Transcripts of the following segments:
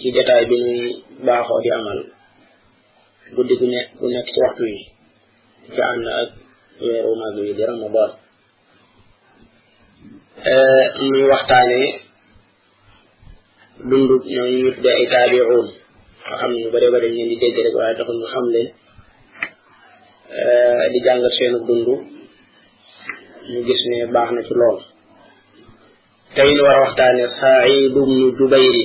ci jataay bi ñuy baaxoo di amal guddi gu nekk gu nekk ci waxtu yi ci ànd ak weeru mag yi di ramadan muy waxtaane dundu ñooñu ñu tuddee ay taabi'un nga xam ne ñu bëree bëri ñu di dégg rek waaye taxul ñu xam leen di jàngat seenu dund ñu gis ne baax na ci lool tey ñu war a waxtaane Saïd ibnu Jubayri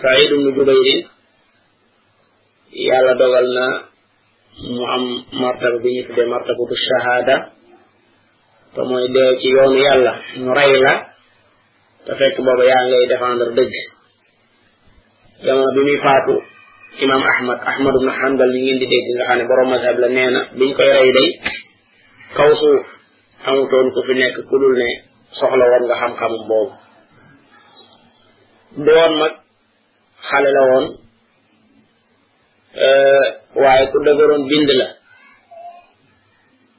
Saïd ibnu Jubayri yàlla dogal na mu am martaba bi ñu tuddee martaba bu shahada te mooy dee ci yoonu yàlla ñu rey la te fekk booba yaa ngay défendre dëgg jamono bi muy faatu imam ahmad ahmad ibn hanbal li ngeen di dégg nga xam ne borom mazhab la nee na biñ koy rey day kaw suuf amutoon ku fi nekk ku dul ne soxla woon nga xam-xamum boobu du woon mag xale la woon euh, waaye ku dëgëroon bind la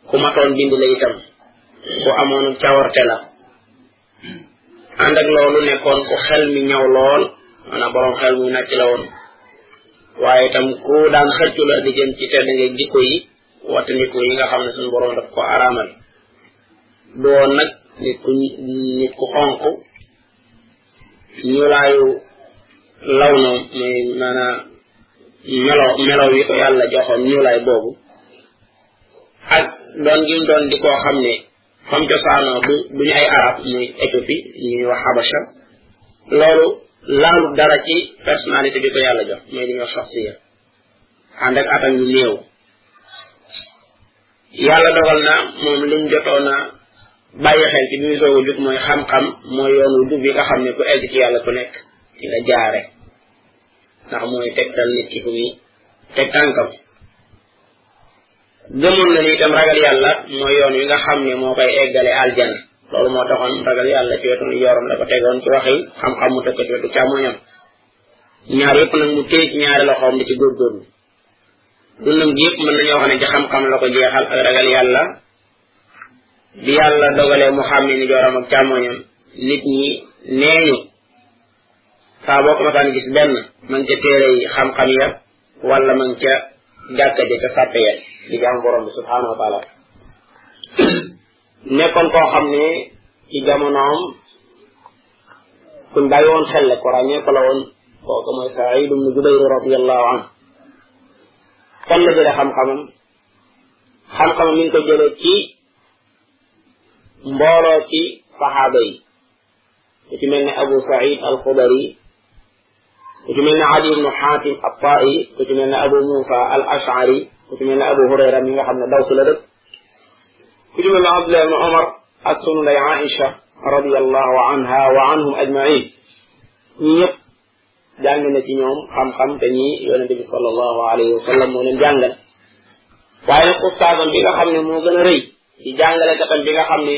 ku matoon bind la itam ku amoon cawarte la ànd ak loolu nekkoon ku xel mi ñëw lool maanaam borom xel mu nàcc la woon waaye itam ku daan xëccu la di jëm ci tedd nga jikko yi wattandiku yi nga xam ne suñu borom daf ko araamal du woon nag nit ku nit ku xonq ñuulaayu law na muy maanaam melo melo yi ko yàlla joxoon ñuulaay boobu ak doon gi mu doon di koo xam ne fam cosaanoo du du ñu ay arab muy Éthiopie ñu ñuy wax Habasha loolu laalu dara ci personnalité bi ko yàlla jox mooy li ñuy wax shaxsiya ànd ak atam yu néew yàlla dogal na moom liñ jotoon a bàyyi xel ci bi muy soog a jug mooy xam-xam mooy yoon wu jub yi nga xam ne ku egg ci yàlla ku nekk ci nga jaare ndax mooy tegtal nit ki fu muy teg tànkam gëmoon na ni itam ragal yàlla mooy yoon wi nga xam ne moo koy eggale aljana loolu moo taxoon ragal yàlla ci wetu yooram la ko tegoon ci waxi xam-xam mu teg ko ci wetu càmmoñam ñaar yëpp nag mu téye ci ñaari loxoom di ci góorgóorlu dundam gi yëpp mën nañoo wax ne ci xam-xam la ko jeexal ak ragal yàlla bi yàlla dogalee mu xam ne ni jooram ak càmmoñam nit ñi nee ñu saa boo ko masaan gis benn ma ngi ca téere yi xam-xam ya wala ma ngi ca jàkka ja ca sàppe ya di jaam borom bi subhanahu wa taala nekkoon koo xam ne ci jamonoom kun bàyyi woon xel la ko ràññee ko la woon kooku mooy Saïd ibn Jubayr radiyallahu anhu fan la jële xam-xamam xam-xamam mi ngi ko jële ci mbooloo ci saxaaba yi ku ci mel ne abu said al xudari ku ci mel ne adi ibnu xaatim al taai ku ci mel ne abu muusa al ashari ku ci mel ne abu hurayra mi nga xam ne daw si la dëkk ku ci mel ne abdullah ibnu omar ak sunu nday aïcha radiallahu anha wa anhum ajmain ñi ñëpp jàng na ci ñoom xam-xam te ñi yonente bi sallallahu alayhi wa sallam moo leen jàngal waaye nag ustaasam bi nga xam ne moo gën a rëy ci jàngale katam bi nga xam ne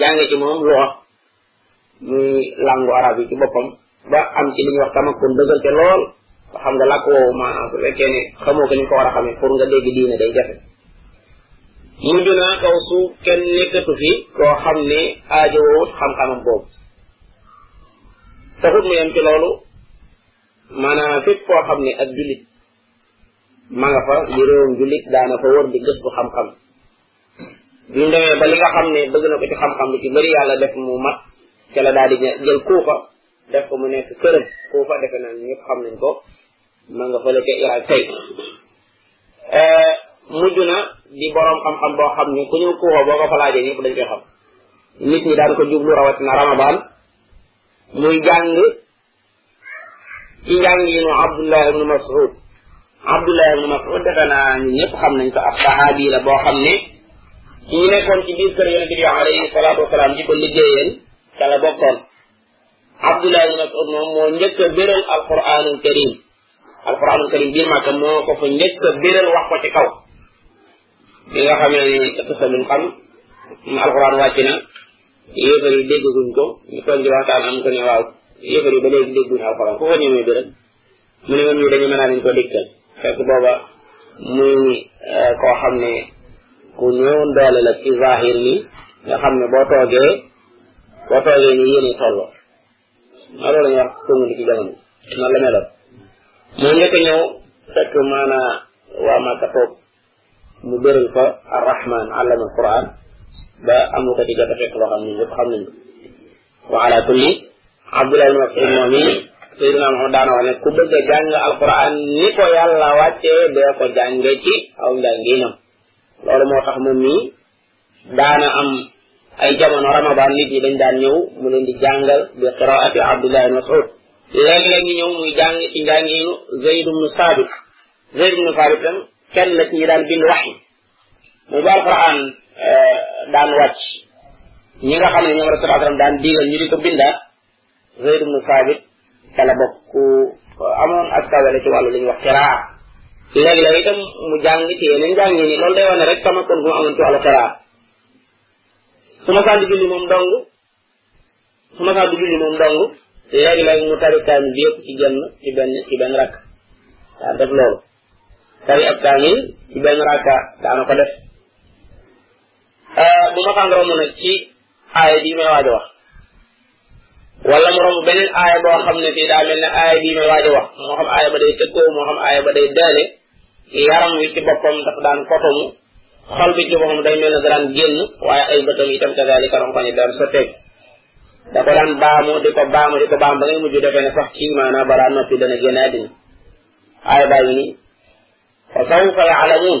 jànge ci moom lu wax muy làngu arab yi ci boppam ba am ci li ñuy wax tamakkun dëgër ca lool ba xam nga làkk woowu maanaam su fekkee ne xamoo ko ni ko war a xamee pour nga dégg diine day jafe mujj naa kaw suuf kenn nekkatu fi koo xam ne aajo woowut xam-xamam boobu taxut mu yem ci loolu maanaam fépp koo xam ne ak jullit ma nga fa di réewum jullit daana fa wër di gëstu xam-xam bi mu demee ba li nga xam ne bëgg na ko ci xam-xam bi ci bëri yàlla def mu mat ca la daal di jël kuufa def ko mu nekk këram kuufa defe naa ñëpp xam nañ ko ma nga fële ca Irak tey mujj na di borom xam-xam boo xam ni ku ñëw kuufa boo ko fa laajee ñëpp dañ koy xam nit ñi daan ko jublu rawatina ramadan muy jàng ci njànginu abdullah ibnu masud abdullah ibnu masud defe naa ñu ñëpp xam nañ ko ab sahaabi la boo xam ne ñu nekkoon ci biir kër yonente bi alayhi salaatu wasalaam di ko liggéeyal ca la bokkoon abdullah ibnu masud moom moo njëkk a béral alquranul karim alquranul karim biir màkka moo ko fa njëkk a béral wax ko ci kaw bi nga xamee ni xisa bi mu xam alxuraan wàcc na yéefar yi déggaguñ ko ñu toog di waxtaan am ko ne waaw yéefar yi ba léegi dégguñ alxuraan ku ko ñemee bi rek mu ne man mii dañu mën a leen ko dégtal fekk booba muy koo xam ne ku ñëwoon doole la ci zahir ni nga xam ne boo toogee boo toogee ni yéene tolloo ma loolu ñu wax tëngu ci jamono noonu la meloon moo njëkk ñëw fekk maanaa waa Màkka toog mu beral fa arrahman allama alquran ba am lu ko ci jot a fekk loo xam ne ñëpp xam nañ ko wa ala kulli abdullah ibn mas'ud moom yi sayyidina muhammad daana wax ne ku bëgg a jàng alquran ni ko yàlla wàccee dee ko jànge ci aw njànginam loolu moo tax moom mii daana am ay jamono ramadan nit ñi dañ daan ñëw mu leen di jàngal bi qiraati abdullah ibn mas'ud léeg-léeg ñu ñëw muy jàng ci njàngiinu zayd ibn sabit zayd ibn sabit tam kenn la ci ñi daan bind wax yi muy ba alquran daan wàcc ñi nga xam ne ñoom rasul sallam daan digal ñu di ko bindaat Zayd ibnu Saabit ca la bokk ku amoon ak kawe la ci wàllu li ñuy wax xiraa léeg-léeg itam mu jàng ci yeneen jàng yi ni loolu day wane rek sama kon bu mu amoon ci wàllu xiraa su ma saa di julli moom dong su ma saa di julli moom dong léeg-léeg mu tari kaamil bi yëpp ci genn ci benn ci benn rakk daa def loolu tari ab kaamil ci benn rakka daana ko def bu ma xàngaroo mu nag ci aaya bii may waaj a wax wala mu romb beneen aaya boo xam ne fii daa mel ne aaya bii may waaj a wax moo xam aaya ba day tëkkoo moo xam aaya ba day daale yaram wi ci boppam dafa daan kotomu xol bi ci boppam day mel ne daan génn waaye ay bëtam itam kazalika ronkoñ yi daan sotteeku da ko daan baamu di ko baamu di ko baamu ba ngay mujj defee ne sax kii maanaam balaa noppi dana génn àddina aaya baa ngi nii fa sawfa yaalamuun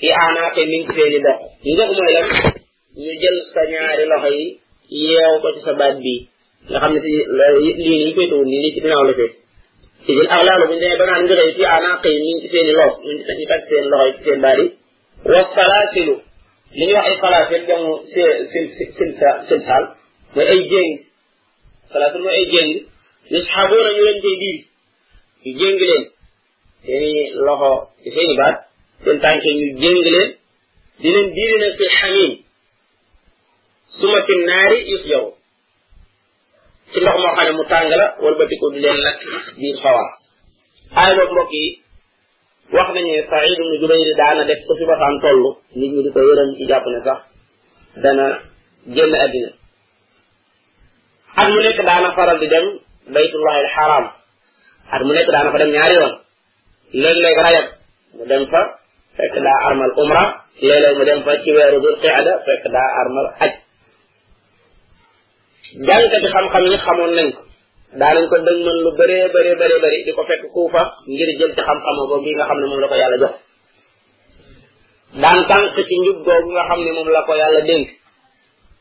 fi aanaake mi ngi seeni dox ndox mooy lan ñu jël sa ñaari loxo yi yeew ko ci sa baat bi nga xam ne si lii nii féetewul nii lii ci ginnaaw la féet ci jël ak laalu bu ñu demee ba naan ngëxëy fi aanaake yi mi ngi ci seeni lox ñu ñu tag seen loxo yi ci seen baat yi wa salaasilu li ñuy wax ay salaasil jamu sil sil sil silsaal mooy ay jéng salaasil mooy ay jéng yusxabuuna ñu leen koy diir ñu jéng leen seeni loxo ci seeni baat seen tànk ñu jéng leen di leen diiri nag fi xamim suma fi naari yus yow ci ndox moo xam ne mu tàng la wala ba diko di leen lakk biir xawar aay boobu mbokk yi wax nañu ne Saïd ibn Jubayr daana def ko fi basaan toll nit ñi di ko yërëm ci jàpp ne sax dana génn àddina at mu nekk daana faral di dem baytullahi al xaram at mu nekk daana fa dem ñaari yoon léeg-léeg rajab mu dem fa fekk daa armal umra léeg-léeg mu dem fa ci weeru dul qiada fekk daa armal aj jàngkati xam-xam yi xamoon nañ ko daa nañ ko dëg mën lu bëree bëree bëree bëri di ko fekk kuufa ngir jël ci xam-xam boobu bi nga xam ne moom la ko yàlla jox daan tànk ci njub googu nga xam ne moom la ko yàlla dénk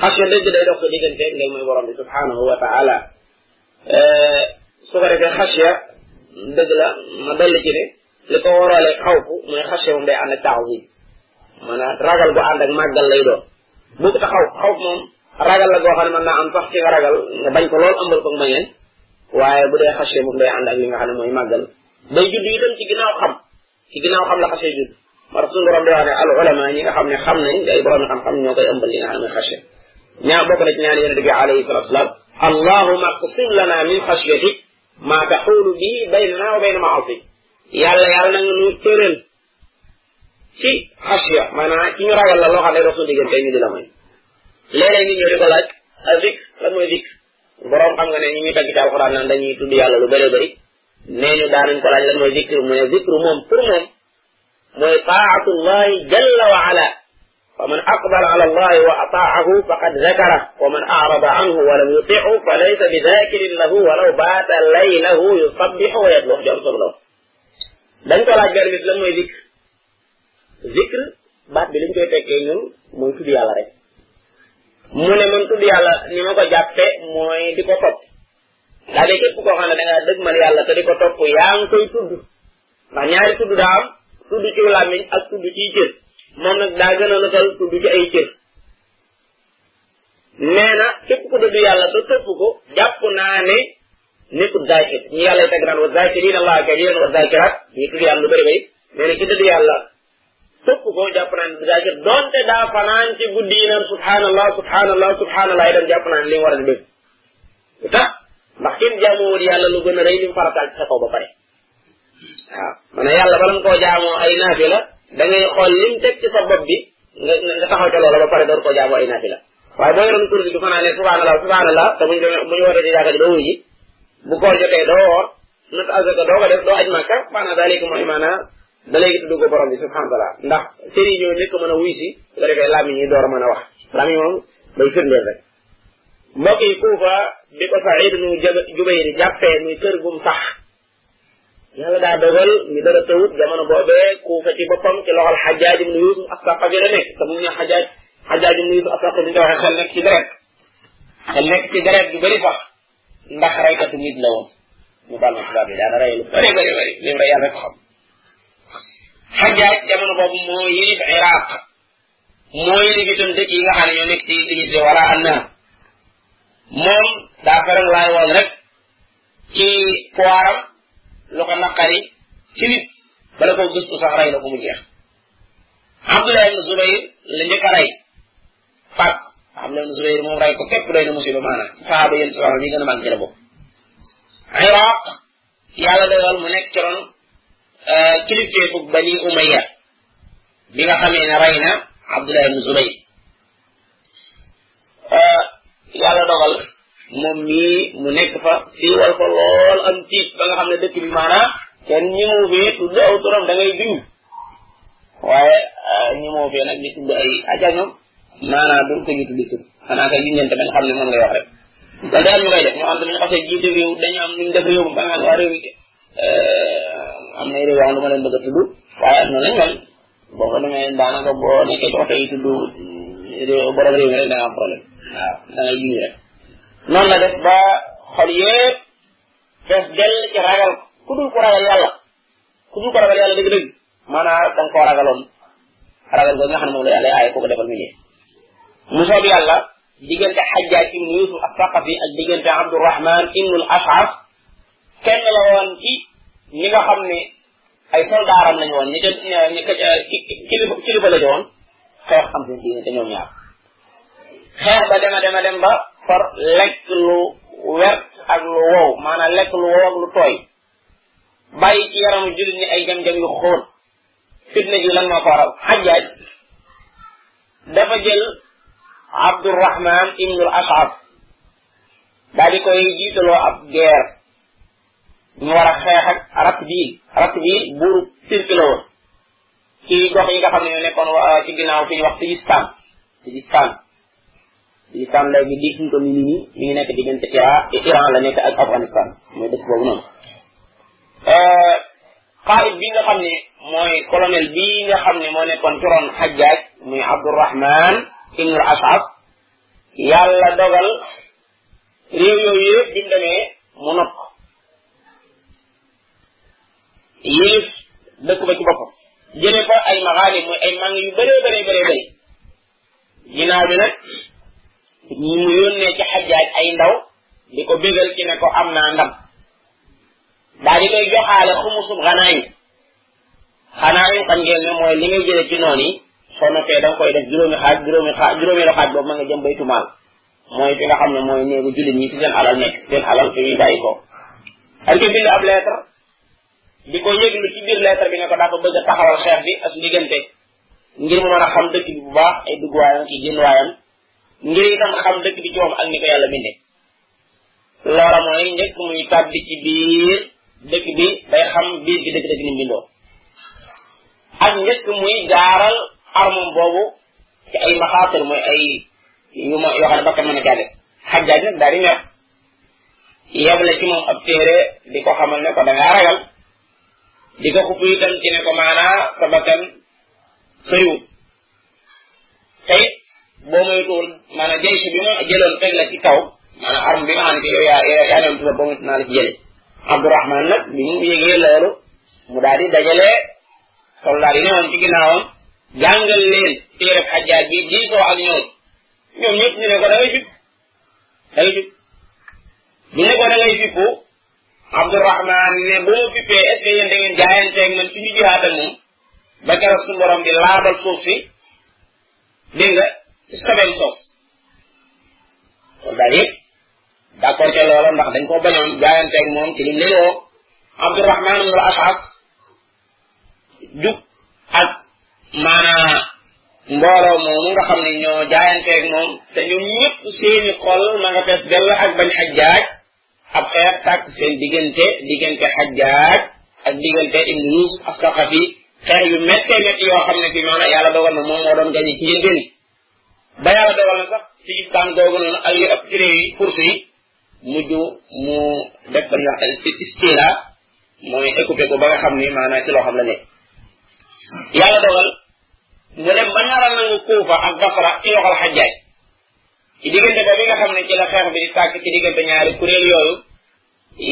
xasya dëgg day dox sa diggante ngay mooy borom bi subhanahu wa taala su ko defee xasya dëgg la ma dolli ci ne li ko waraale xawfu mooy xasya moom day ànd ak taaw bi maanaam ragal bu ànd ak màggal lay doon boobu ta xaw xawf moom ragal la goo xam ne mën naa am sax ci nga ragal nga bañ ko lool ëmbal ko mbañeel waaye bu dee xasya moom day ànd ak li nga xam ne mooy màggal day judd itam ci ginnaaw xam ci ginnaaw xam la xasee judd moo tax suñu borom di wax ne al ulama ñi nga xam ne xam nañ ay borom xam-xam ñoo koy ëmbal li nga xam ne xasee ñaa bokk na ci ñaan yonente bi alayhi salatu wasalaam allahuma qsim lana min xasyatik ma taxuulu bi baynana wa bayna maasik yàlla yàlla na nga ñu tëral ci xasya maanaam ci ñu ragal la loo xam ne dox suñu diggante ñu di la may léeg-léeg nit ñoo di ko laaj a zik lan mooy zik borom xam nga ne ñu ñuy tagg ci alxuraan naan dañuy tudd yàlla lu bëree bëri nee ñu daanañ ko laaj lan mooy zikru mu ne zikru moom pour moom mooy taatullahi jalla wa ala fa man aqbala ala allahi wa ataahu faqad zakara wa man arada anhu wa lam yutihu fa laysa bi zakirin lahu walaw baata laylahu yusabbihu wa yadlu jom solo la dañ ko laaj benn bis lan mooy zikr zikr baat bi liñ koy tekkee ñun mooy tudd yàlla rek mu ne man tudd yàlla ni ma ko jàppe mooy di ko topp daa de képp koo xam ne da ngaa dëgmal yàlla te di ko topp yaa ngi koy tudd ndax ñaari tudd daa am tudd ci làmmiñ ak tudd ciy cër moom nag daa gën a notal tudd ci ay cër nee na képp ku dëddu yàlla te topp ko jàpp naa ne nekkul zaakir ñu yàlla teg naan wa zaakiriin allah kasiiran wa zaakiraat ñu tudd yàlla lu bëri bëri nee na ci dëddu yàlla topp ko jàpp naa ne daa jot donte daa fanaan ci guddi yi naan subhanallah subhanallah subhanallah itam jàpp naa ne li mu war a def lu tax ndax kenn jaamu woon yàlla lu gën a rëy li mu farataal ci sa kaw ba pare waaw ma ne yàlla bala nga koo jaamoo ay naafi la da ngay xool lim teg ci sa bopp bi nga nga taxaw ca loola ba pare door koo jaamoo ay naafi la waaye boo yoroon kursi du fanaan ne subhanallah subhanallah te buñ demee bu ñu wootee ci jàkka ji doo wuji bu koor jotee doo woor nat azaka doo ko def doo aj màkka maanaam daal mooy maanaam ba léegi tudd ko borom bi subhanahu wa taala ndax sëri ñoo njëkk mën a wuy si su ko defee làmmiñ yi door a mën a wax làmmiñ moom day firndeel rek mbokk yi kuufa bi ko said nu jubayri jàppee muy kër gum sax yàlla daa dogal ñu dara tawut jamono boobee kuufa ci boppam ci loxol xajaaj ibnu yusuf asaqa bi la nekk te mu ñu xajaaj xajaaj ibnu yusuf asaqa bi ñu ko waxee xel nekk ci deret xel nekk ci deret bu bëri sax ndax raykatu nit la woon mu baal ma tubaab yi daana rey lu bëri bëri bëri li mu rey yàlla rek xam xajaaj jamono boobu moo yilif iraq moo yilif itam dëkk yi nga xam ne ñoo nekk ci li ñu tuddee wala anna moom daa ferang laay woon rek ci poiram lu ko naqari ci nit bala ko gëstu sax rey na ko mu jeex abdullah ibn zubayr la njëkk a rey faat xam leen Zubayr moom ray ko képp doy na musiba maanaam saaba yéen si waxam yi gën a mag ci la bokk Iraq yàlla dogal mu nekk ci ron kilifteefu bani Umayya bi nga xamee ne rey na Abdullah ibn Zubayr yàlla dogal moom mii mu nekk fa siiwal ko lool am tiit ba nga xam ne dëkk bi maanaam kenn ñi mu fi tudd aw turam da ngay biñ waaye ah, ñi mu fi nag di tudd ay ajañam maanaam duñ ko ñu tudd tur xanaa kay junjante ba nga xam ne moom ngay wax rek loolu day am ñu koy def ñoo xam ne ñu xasee jiite réew dañu am nuñ def réew mi ba nga xam ne waa réew mi eh, am na réew yoo xam ne du ma leen bëgg a tudd waaye noonu lañ mel boo ko demee daanaka boo nekkee ci oto yi tudd réew borom réew mi rek da nga am problème waaw da ngay jiw rek noonu la def ba xol yëpp fees dell ci ragal ku dul ko ragal yàlla ku dul ko ragal yàlla dëgg-dëgg maanaam da nga koo ragaloon ragal ko nga xam ne moom la yàlla aaye ko ko defal mu ñëw mu soob yàlla diggante xajjaaj ibnu yusuf ak saqafi ak diggante abdurahman ibnu al ashaf kenn la woon ci ñi nga xam ne ay soldaaram lañu woon ñi ca ñi ca kilifa kilifa la woon xeex am seen diine te ñoom ñaar xeex ba dema dema dem ba far lekk lu wert ak lu wow maanaam lekk lu wow ak lu tooy bàyyi ci yaramu jullit ni ay jam-jam yu xóot fitna ji lan moo ko waral xajjaaj dafa jël abdurahman ibnul ashaf daal di koy jiitaloo ab guerre ñu war a xeex ak rat bii rat bii buuru turki la woon ci gox yi nga xam ne ñoo nekkoon wa- ci ginnaaw fi ñu wax Sijistaan Sijistaan Sijistaan léegi di fi ñu ko ni nii nii mi ngi nekk diggante Iran Iran la nekk ak Afghanistan mooy dëkk boobu noonu qaid bi nga xam ne mooy colonel bi nga xam ne moo nekkoon ci ron Hajjaaj muy Abdurrahman ibnul As'ab yàlla dogal réew yooyu yëpp bi mu demee mu not ko yilif dëkk ba ci boppam jëlee fa ay maxaalim mooy ay màng yu bëree bëree bëree bëri ginnaaw bi nag ñu mu yónnee ci xajjaaj ay ndaw di ko bégal ci ne ko am naa ndam daal di koy joxaale xumusub xanaa yi xanaa yi xam ngeen ne mooy li ngay jëlee ci noonu yi soo noppee da nga koy def juróomi xaaj juróomi xaaj juróomi la xaaj boobu ma nga jëm baytu maal mooy fi nga xam ne mooy néegu jullit ñi fi seen alal nekk seen alal fi muy bàyyi ko ak ci bind ab lettre di ko yëglu ci biir lettre bi ne ko dafa bëgg a taxawal xeex bi ak diggante ngir mu mën a xam dëkk bi bu baax ay dugg waayam ci génn waayam ngir itam xam dëkk bi ci moom ak ni ko yàlla bindee loola mooy njëkk muy tàbbi ci biir dëkk bi day xam biir bi dëkk dëkk ni mu bindoo ak njëkk muy jaaral armam boobu ci ay maxaatir mooy ay yu ma yoo xam ne bakkan mën a jàlle xajjaaj nag daal di mer yeble ci moom ab téere di ko xamal ne ko da ngaa ragal di ko xupp itam ci ne ko maanaa sa bakkan xëriwul tey boo moytuwul maanaam jaysu bi ma jëloon teg la ci kaw maanaam arme bi nga xam ne yow yaa yaa yaa newoon tuba ba moytu naa la ci jële Abdourahman nag bi mu yëgee loolu mu daal di dajale soldaar yi newoon ci ginnaawam jàngal leen téereb xajaaj bi diisoo ak ñoom ñoom ñëpp ñu ne ko da ngay fipp da ngay fipp bi ne ko da ngay fippu Abdourahman ne bu ma fippee est ce que yéen da ngeen jaayanteeg man ci ñu jihaat ak moom ba keroog suñu borom di laabal suuf si dégg nga ci sabem soos soldaar yëpp d' accord ca loola ndax dañ ko bañoon jaayanteeg moom ci lim leen woo Abdourahman ibn al-Ash'as jub ak maanaa mbooloo moomu nga xam ne ñoo jaayanteeg moom te ñoom ñëpp seeni xol ma nga fees dell ak bañ xajjaaj ab xeer tàkk seen diggante diggante xajjaaj ak diggante ibnu yusuf ak saqafi xeer yu méttee métti yoo xam ne fi maanaam yàlla dogal na moom moo doon gañe ci njëlbeen ba yàlla dogal na sax ci istaan googu noonu ak li ëpp ci réew yi course yi mujj mu def ba nga istila mooy écoupé ko ba nga xam ni maanaam ci loo xam la nekk yàlla dogal mu dem ba nar a nangu kuufa ak basra ci loxol xajjaaj ci diggante ba bi nga xam ne ci la xeex bi di tàkk ci diggante ñaari kuréel yooyu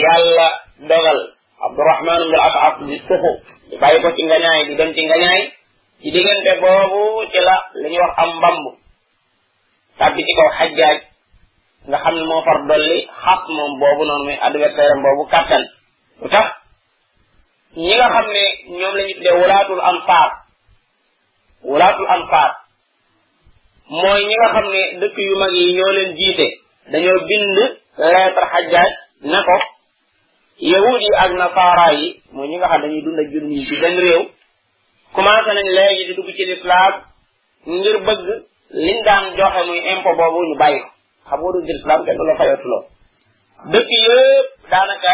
yàlla dogal abdurahman ibn al-as'ab di tuxu di bàyyi ko ci ngañaay di dem ci ngañaay ci diggante boobu ci la li ñuy wax am mbamb tàbbi ci kaw xajjaaj nga xam ne moo far dolli xas moom boobu noonu muy adversaire am boobu kàttan lu tax ñi nga xam ne ñoom la ñu tuddee wulaatul ansaar wulaatul ansaar mooy ñi nga xam ne dëkk yu mag yi ñoo leen jiite dañoo bind lettre xajjaaj ne ko yahud yi ak nasaara yi mooy ñi nga xam dañuy dund ak jullit ñi ci benn réew commencé nañ léegi di dugg ci lislaam ngir bëgg liñ daan joxe muy impôt boobu ñu bàyyi ko xam nga dugg ci lislaam kenn du la fayatu lool dëkk yëpp daanaka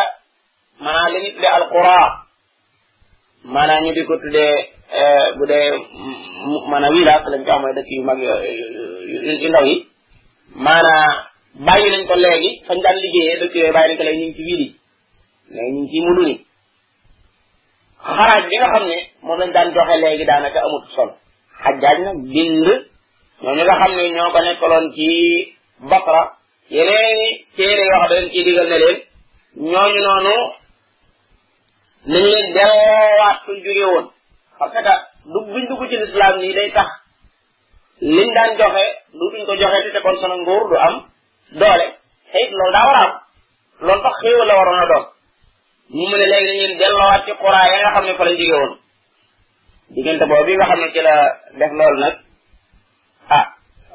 maanaam li ñu tuddee alqura maanaam ñu di ko tuddee eh, bu dee maanaam wilaas lañ ko mooy dëkk yu mag yu ndaw yi maanaam bàyyi nañ ko léegi fañ daan liggéeyee dëkk yooyu bàyyi nañ ko léegi ñu ngi ci wiili léegi ñu ngi ci muduni xaraaj bi nga xam ne moom lañ daan joxe léegi daanaka amut solo xajjaaj nag bind ñooñu nga xam ne ñoo ko nekkaloon ci Basra yeneeni téere yoo xam ne dañ ciy digal ne leen ñooñu noonu nañ leen delloowaat fuñ jóge woon parce que dugg buñ dugg ci lislaam nii day tax liñ daan joxe duutuñ ko joxe te te kon sama nguur du am doole te it loolu daa war a am loolu tax xéewal la waroon a doon mu mu ne léegi dañu leen delloowaat ci xuraa ya nga xam ne fa lañ jóge woon diggante boobu bi nga xam ne ci la def loolu nag ah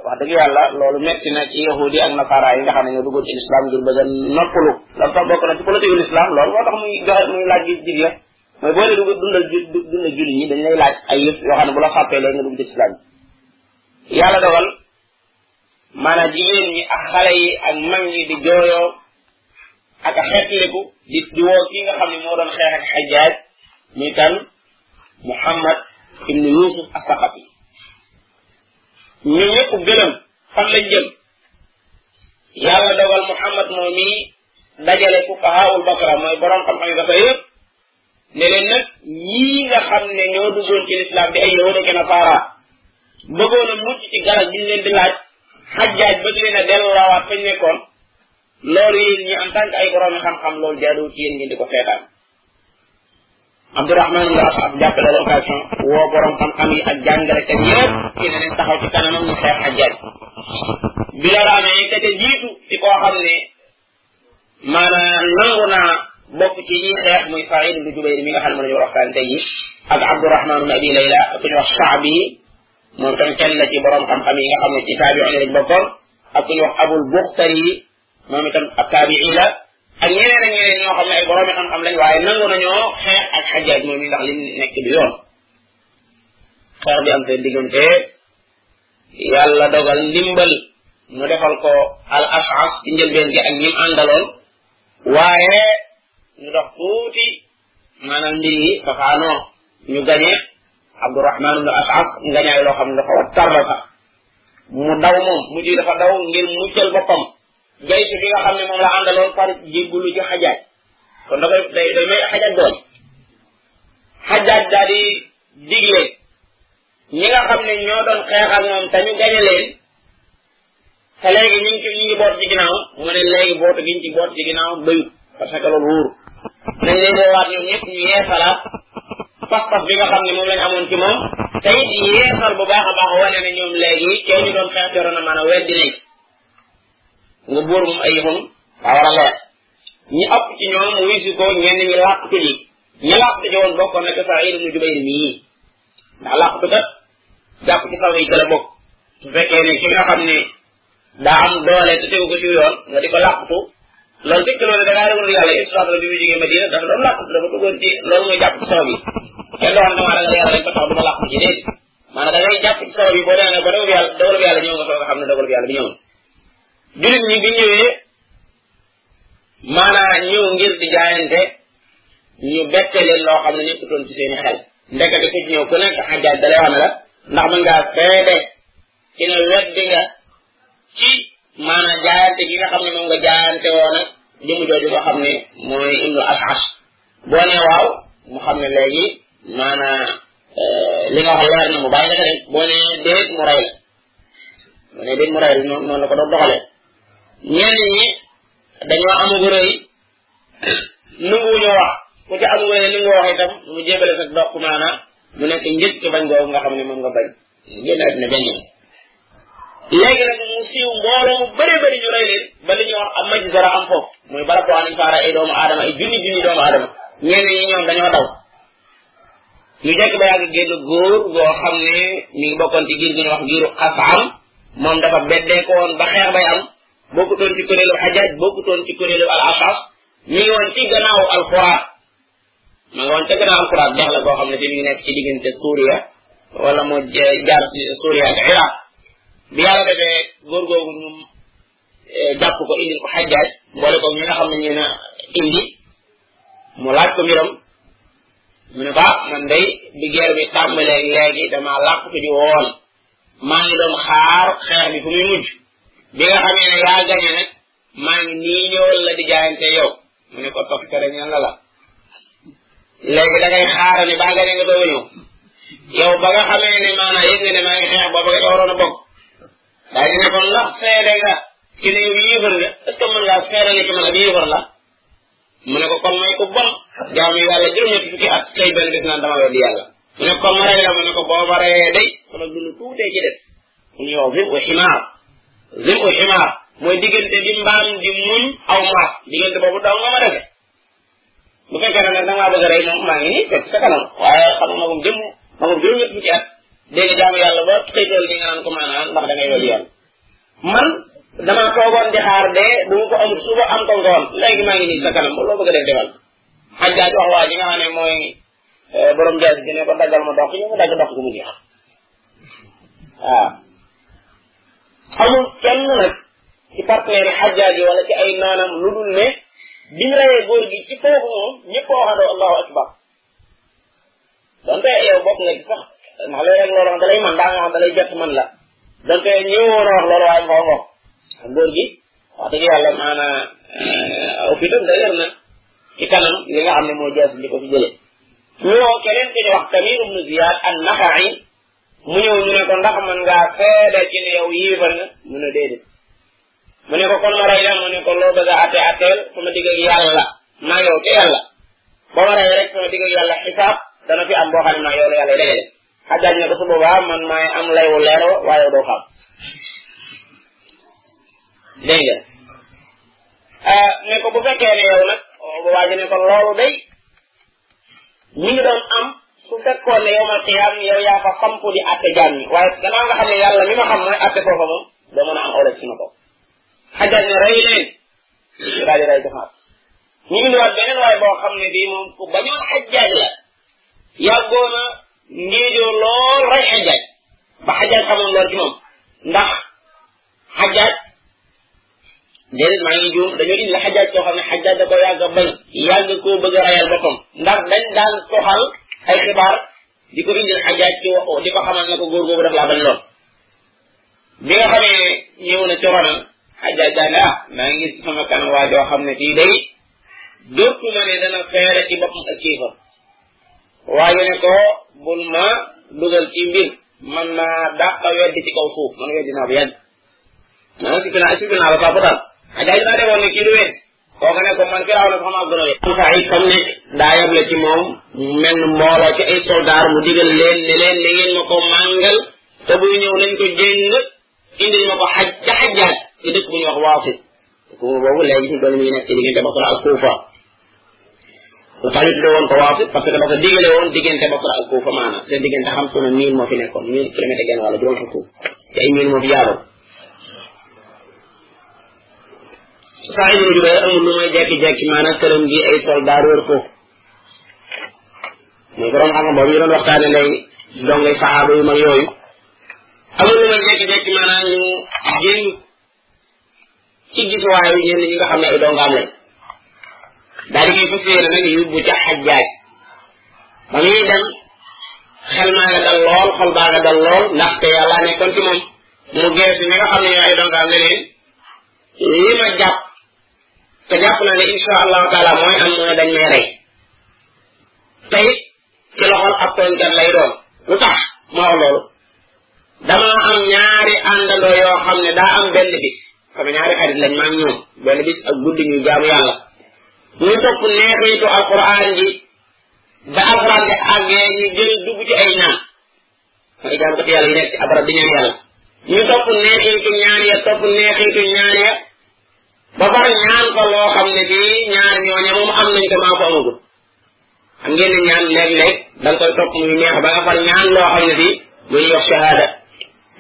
wax dëgg yàlla loolu metti na ci yahudi ak nasara yi nga xam ne ñoo duggoon ci lislaam ngir bëgg a noppalu la tax bokk na ci politique lislaam loolu moo tax muy joxe muy laaj gi jigéen mooy boo dee dugg dundal dundal julli ñi dañ lay laaj ay yëf yoo xam ne bu la xàppee léegi nga dugg ci lislaam yàlla dogal maanaam jigéen ñi ak xale yi ak mag ñi di jooyoo ak a xeetliku di di woo kii nga xam ne moo doon xeex ak xajaaj muy kan muhammad ibnu yusuf asaqafi ñu ñëpp gëlëm fan lañ jëm yàlla dogal muhammad moom mii dajale fuqahaul basra mooy borom xam-xam yi dafa yëpp ne leen nag ñii nga xam ne ñoo duggoon ci lislaam di ay yahuud ak nasaara bëggoon a mucc ci galag bi ñu leen di laaj xajjaaj bëgg leen a delloowaat fañ nekkoon loolu yéen ñi en tant que ay borom xam-xam loolu jaaduwul ci yéen ngeen di ko seetaan Abdourahman nga ab jàppale la occasion woo borom xam-xam yi ak jàngalekat yëpp ci ne leen taxaw ci kanamam ñu xeex xajjaaj bi la raamee ka ca jiitu ci koo xam ne maanaam nangu naa bokk ci ñi xeex muy Saïd ibn Jubayr mi nga xam ne mën nañu war a waxtaan tey jii ak Abdurahman ibn Abi Layla ak ku ñu wax Shaabi moom tam kenn la ci borom xam-xam yi nga xam ne ci taabi'in lañ bokkoon ak ku ñu wax Abul Buxtari yi moom itam ab taabi'i la ak ñeneen ak ñeneen ñoo xam ne ay borom xam-xam lañ waaye nangu nañoo xeex ak Xajjaaj moom yi ndax li nekk du yoon xeex bi am seen diggante yàlla dogal ndimbal mu defal ko al ashas ci njëlbeen gi ak ñim àndaloon waaye ñu dox tuuti maanaam mbir yi safaanoo ñu gañe abdurahman ibnu ashas ngañaay loo xam ne dafa tar la sax mu daw moom mujj dafa daw ngir muccal boppam jaytu bi nga xam ne moom la àndaloon par jéggulu ci xajaaj kon da koy day day may xajaaj doon xajaaj daal di digle ñi nga xam ne ñoo doon xeex ak moom te ñu gañe leen te léegi ñu ngi ci ñu ngi boot ci ginnaaw mu ne léegi bootu giñ ci boot ci ginnaaw doyut parce que loolu wóoru nañ leen woowaat ñoom ñëpp ñu yeesalaat pas-pas bi nga xam ne moom lañ amoon ci moom te it yeesal bu baax a baax wane ne ñoom léegi kee ñu doon xeex yoroon na maanaam weddi nañ nga buur moom ay yëfam daa war a leer ñi ëpp ci ñoom wuyu si ko ñenn ñi làqtu ji ñi làqtu ji woon bokkoon na ko Saïd ibnu Jubayr mii ndax làqatu kat jàpp ci kaw yi gën a bokk su fekkee ne ki nga xam ne daa am doole te tegu ko ci yoon nga di ko làqatu loolu fekk loolu da ngaa ragal yàlla yéen soxna bi mu jógee Madina dafa doon làqatu dafa duggoon ci loolu mooy jàpp ci kaw bi kenn doo xam ne maa ragal yàlla rek ba tax du ma làqatu ci déedéet maanaam da ngay jàpp ci kaw bi boo demee ne ba dogalub yàlla dogalub yàlla ñëw nga soog a xam ne dogalub yàlla bi ñëw na jullit ñi bi ñëwee maanaa ñëw ngir di jaayante ñu bette leen loo xam ne nekkutoon ci seeni xel ndekete ku ci ñëw ku nekk xajaaj da lay wax ne la ndax mën ngaa seede ci ne weddi nga ci maanaam jaayante gi nga xam ne moom nga jaayante woon ak jëmu jooju nga xam ne mooy ibnu ashas boo nee waaw mu xam ne léegi maanaam li nga wax leer na mu bàyyi naka rek boo nee déet mu rey la mu ne bi mu rey noonu noonu la ko doon doxalee ñenn ñi dañoo amug rëy nanguwuñoo wax ku ci amug rëy li nga wax itam mu jébale sa dox maana mu nekk njëkk ci bañ googu nga xam ne moom nga bañ génn àddina benn yoon léegi nag mu siiw mbooloo mu bëri bëri ñu rey leen ba li ñuy wax am maj dara am foofu muy barab boo xam ne faara ay doomu aadama ay junni junni doomu aadama ñenn ñi ñoom dañoo daw ñu jekk ba yàgg génn góor goo xam ne mi ngi bokkoon ci giir gi ñu wax giiru xasaam moom dafa beddee ko woon ba xeex bay am bokkutoon ci kuréelu xajaaj bokkutoon ci kuréelu al asas mi ngi woon ci gannaaw alxuraat ma nga woon ca gannaaw alxuraat dex la koo xam ne si mi ngi nekk ci diggante Suuriya wala mu jaar ci Suuriya ak Iraq bi yàlla defee góor googu ñu jàpp ko indil ko xajjaaj boole ko ñi nga xam ne ñu na indi mu laaj ko mbiram mu ne ko ah man day bi guerre bi tàmbalee léegi damaa làpp ko ji woon maa ngi doon xaar xeex bi fu muy mujj bi nga xamee ne yaa gañe nag maa ngi nii ñëwal la di jaayante yow mu ne ko topp tere ñan la la léegi da ngay xaara ne baa gañe nga doog a ñëw yow ba nga xamee ne maanaam yëg nga ne maa ngi xeex booba nga waroon a bokk daa ñu ne kon ndax seede nga ci ne yow yéefar nga est ce que mën ngaa seede ne ci man ab yéefar la mu ne ko kon may ko bon jaamu yàlla juróom-ñetti fukki at tey benn bis naan dama weddi yàlla mu ne kon ma rey la mu ne ko boo ma reyee day sama dund tuutee ci des mu ne yow zim u ximaar zim u ximaar mooy diggante di mbaam di muñ aw maas diggante boobu dong nga ma defe bu fekkee ne nag da ngaa bëgg a rey moom maa ngi nii teg sa kanam waaye xam nga magum jëmm magum juróom ñett fukki at dégg nga jaamu yàlla ba xëy tool ni nga naan ko maanaam ndax da ngay wali yàlla man dama toogoon di xaar de bu ma ko amul suba am ko ngoon léegi maa ngi nii sa kanam loo bëgg a def defal xajjaaj wax waa ji nga xam ne mooy borom jaas bi ne ko daggal ma dox ñu mu dagg dox gi mu jeex waaw amul kenn nag ci partenaire yi xajjaaj yi wala ci ay naanam lu dul ne biñ rayee góor gi ci foofu moom ñëpp a waxandoo allahu akbar donte yow bokk nga ci sax ndax léeg rek loolu xam da lay man daa nga xam da lay jot man la donte ñëwoon a wax loolu waaye nga ko wax góor gi wax dëgg yàlla maanaam au fi dem da yër na ci kanam li nga xam ne mooy jaasi di ko fi jëlee ñu woo keneen ku ñu wax tamir ibnu ziyad an naxa'i mu ñëw ñu ne ko ndax mën ngaa seede ci ne yow yéefar nga mu ne déedéet mu ne ko kon ma rey la mu ne ko loo bëgg a atte atteel sama digg ak yàlla maa yow te yàlla boo ma rey rek sama digg ak yàlla xisaab dana fi am boo xam ne maa yow la yàlla dajale xajaaj ne ko su boobaa man maay am lay wu leer wa waaye doo ko am dégg nga ah ne ko bu fekkee ne yow nag waa ji ne ko loolu day mi ngi doon am su fekkoon ne yow ma xiyaam yow yaa fa sampu di atte jaam ñi waaye gannaaw nga xam ne yàlla mi ma xam mooy atte foofa moom doo mën a am awla ci ma ko xajaaj ne rey leen daal di rey joxaat ñu indiwaat beneen waaye boo xam ne bii moom ku bañoon xajaaj la yàggoon a ngéejoo lool rey xajaaj ba xajaaj xamoon lool ci moom ndax xajaaj déedéet maa ngi juum dañoo indi la xajaaj koo xam ne xajaaj da ko yàgg a bañ yàgg koo bëgg a rayal boppam ndax dañ daan toxal ay xibaar di ko indil xajaaj ci di ko xamal ne ko góor googu daf laa bañ lool bi nga xam ne ñëw na ci ronal xajjaaj daal ne ah maa ngi gis sama kanam waa joo xam ne kii day dootu ma ne dana feere ci boppam ak kiifam waa ji ne ko bul ma dugal ci mbir man naa dàq a weddi ci kaw suuf man weddi naa bu yàgg maanaam si finaa si finaa ba fàpp daal xajjaaj daa demoon ne kii du weddi kooka ne ko man firaaw na sax maa gën a wéy Moussa it xam ne daa yable ci moom mel ni mbooloo ci ay soldaar mu digal leen ne leen ne ngeen ma ko màngal te buy ñëw nañ ko jéng indil ma ko xaj ca xajjaat ci dëkk bu ñuy wax waasit ku boobu léegi ci doon mi ngi nekk ci diggante Basra ak Kuufa lu tax ñu tuddee woon ko waasit parce que dafa digale woon diggante Basra ak Kuufa maanaam seen diggante xam suna miin moo fi nekkoon miin kilomètre genn wala juróom fukk ci ay miin moo fi jaaroon saa yu ñu doy amul lu may jekki-jekki maanaam këram gi ay soldaar wër ko muy borom xam-xam boobu ñu doon waxtaane léegi dongay saxaaba yu mag yooyu amul lu may jekki-jekki maanaam ñu génn ci gisuwaayu ñenn ñi nga xam ne ay dongaam lañ daal di koy fas yéene nag yóbbu ca xajjaaj ba muy dem xel maa nga dal lool xol baa nga dal lool ndaxte yàlla nekkoon ci moom mu geesu ñi nga xam ne ñoo ay dongaam ne leen li ma jàpp te jàpp naa ne insha allahu taala mooy am mooy dañ may rey te it ci loxol ab tooñkat lay doon lu tax ma wax loolu dama am ñaari àndandoo yoo xam ne daa am benn bis sama ñaari xarit lañ maa ñoom benn bis ak guddi ñu jaamu yàlla ñu topp neexitu alquran ji ba alquran ji àggee ñu jël dugg ci ay naan mooy jaamu ko ci yàlla yi nekk ci ab barab di ñaan yàlla ñu topp neexiitu ñaan ya topp neexiitu ñaan ya ba far ñaan ko loo xam ne bii ñaar ñooña moom am nañ ko maa ko amagul xam ngeen ne ñaan léeg-léeg da nga koy topp muy neex ba nga far ñaan loo xam ne bii lu ñuy wax shahada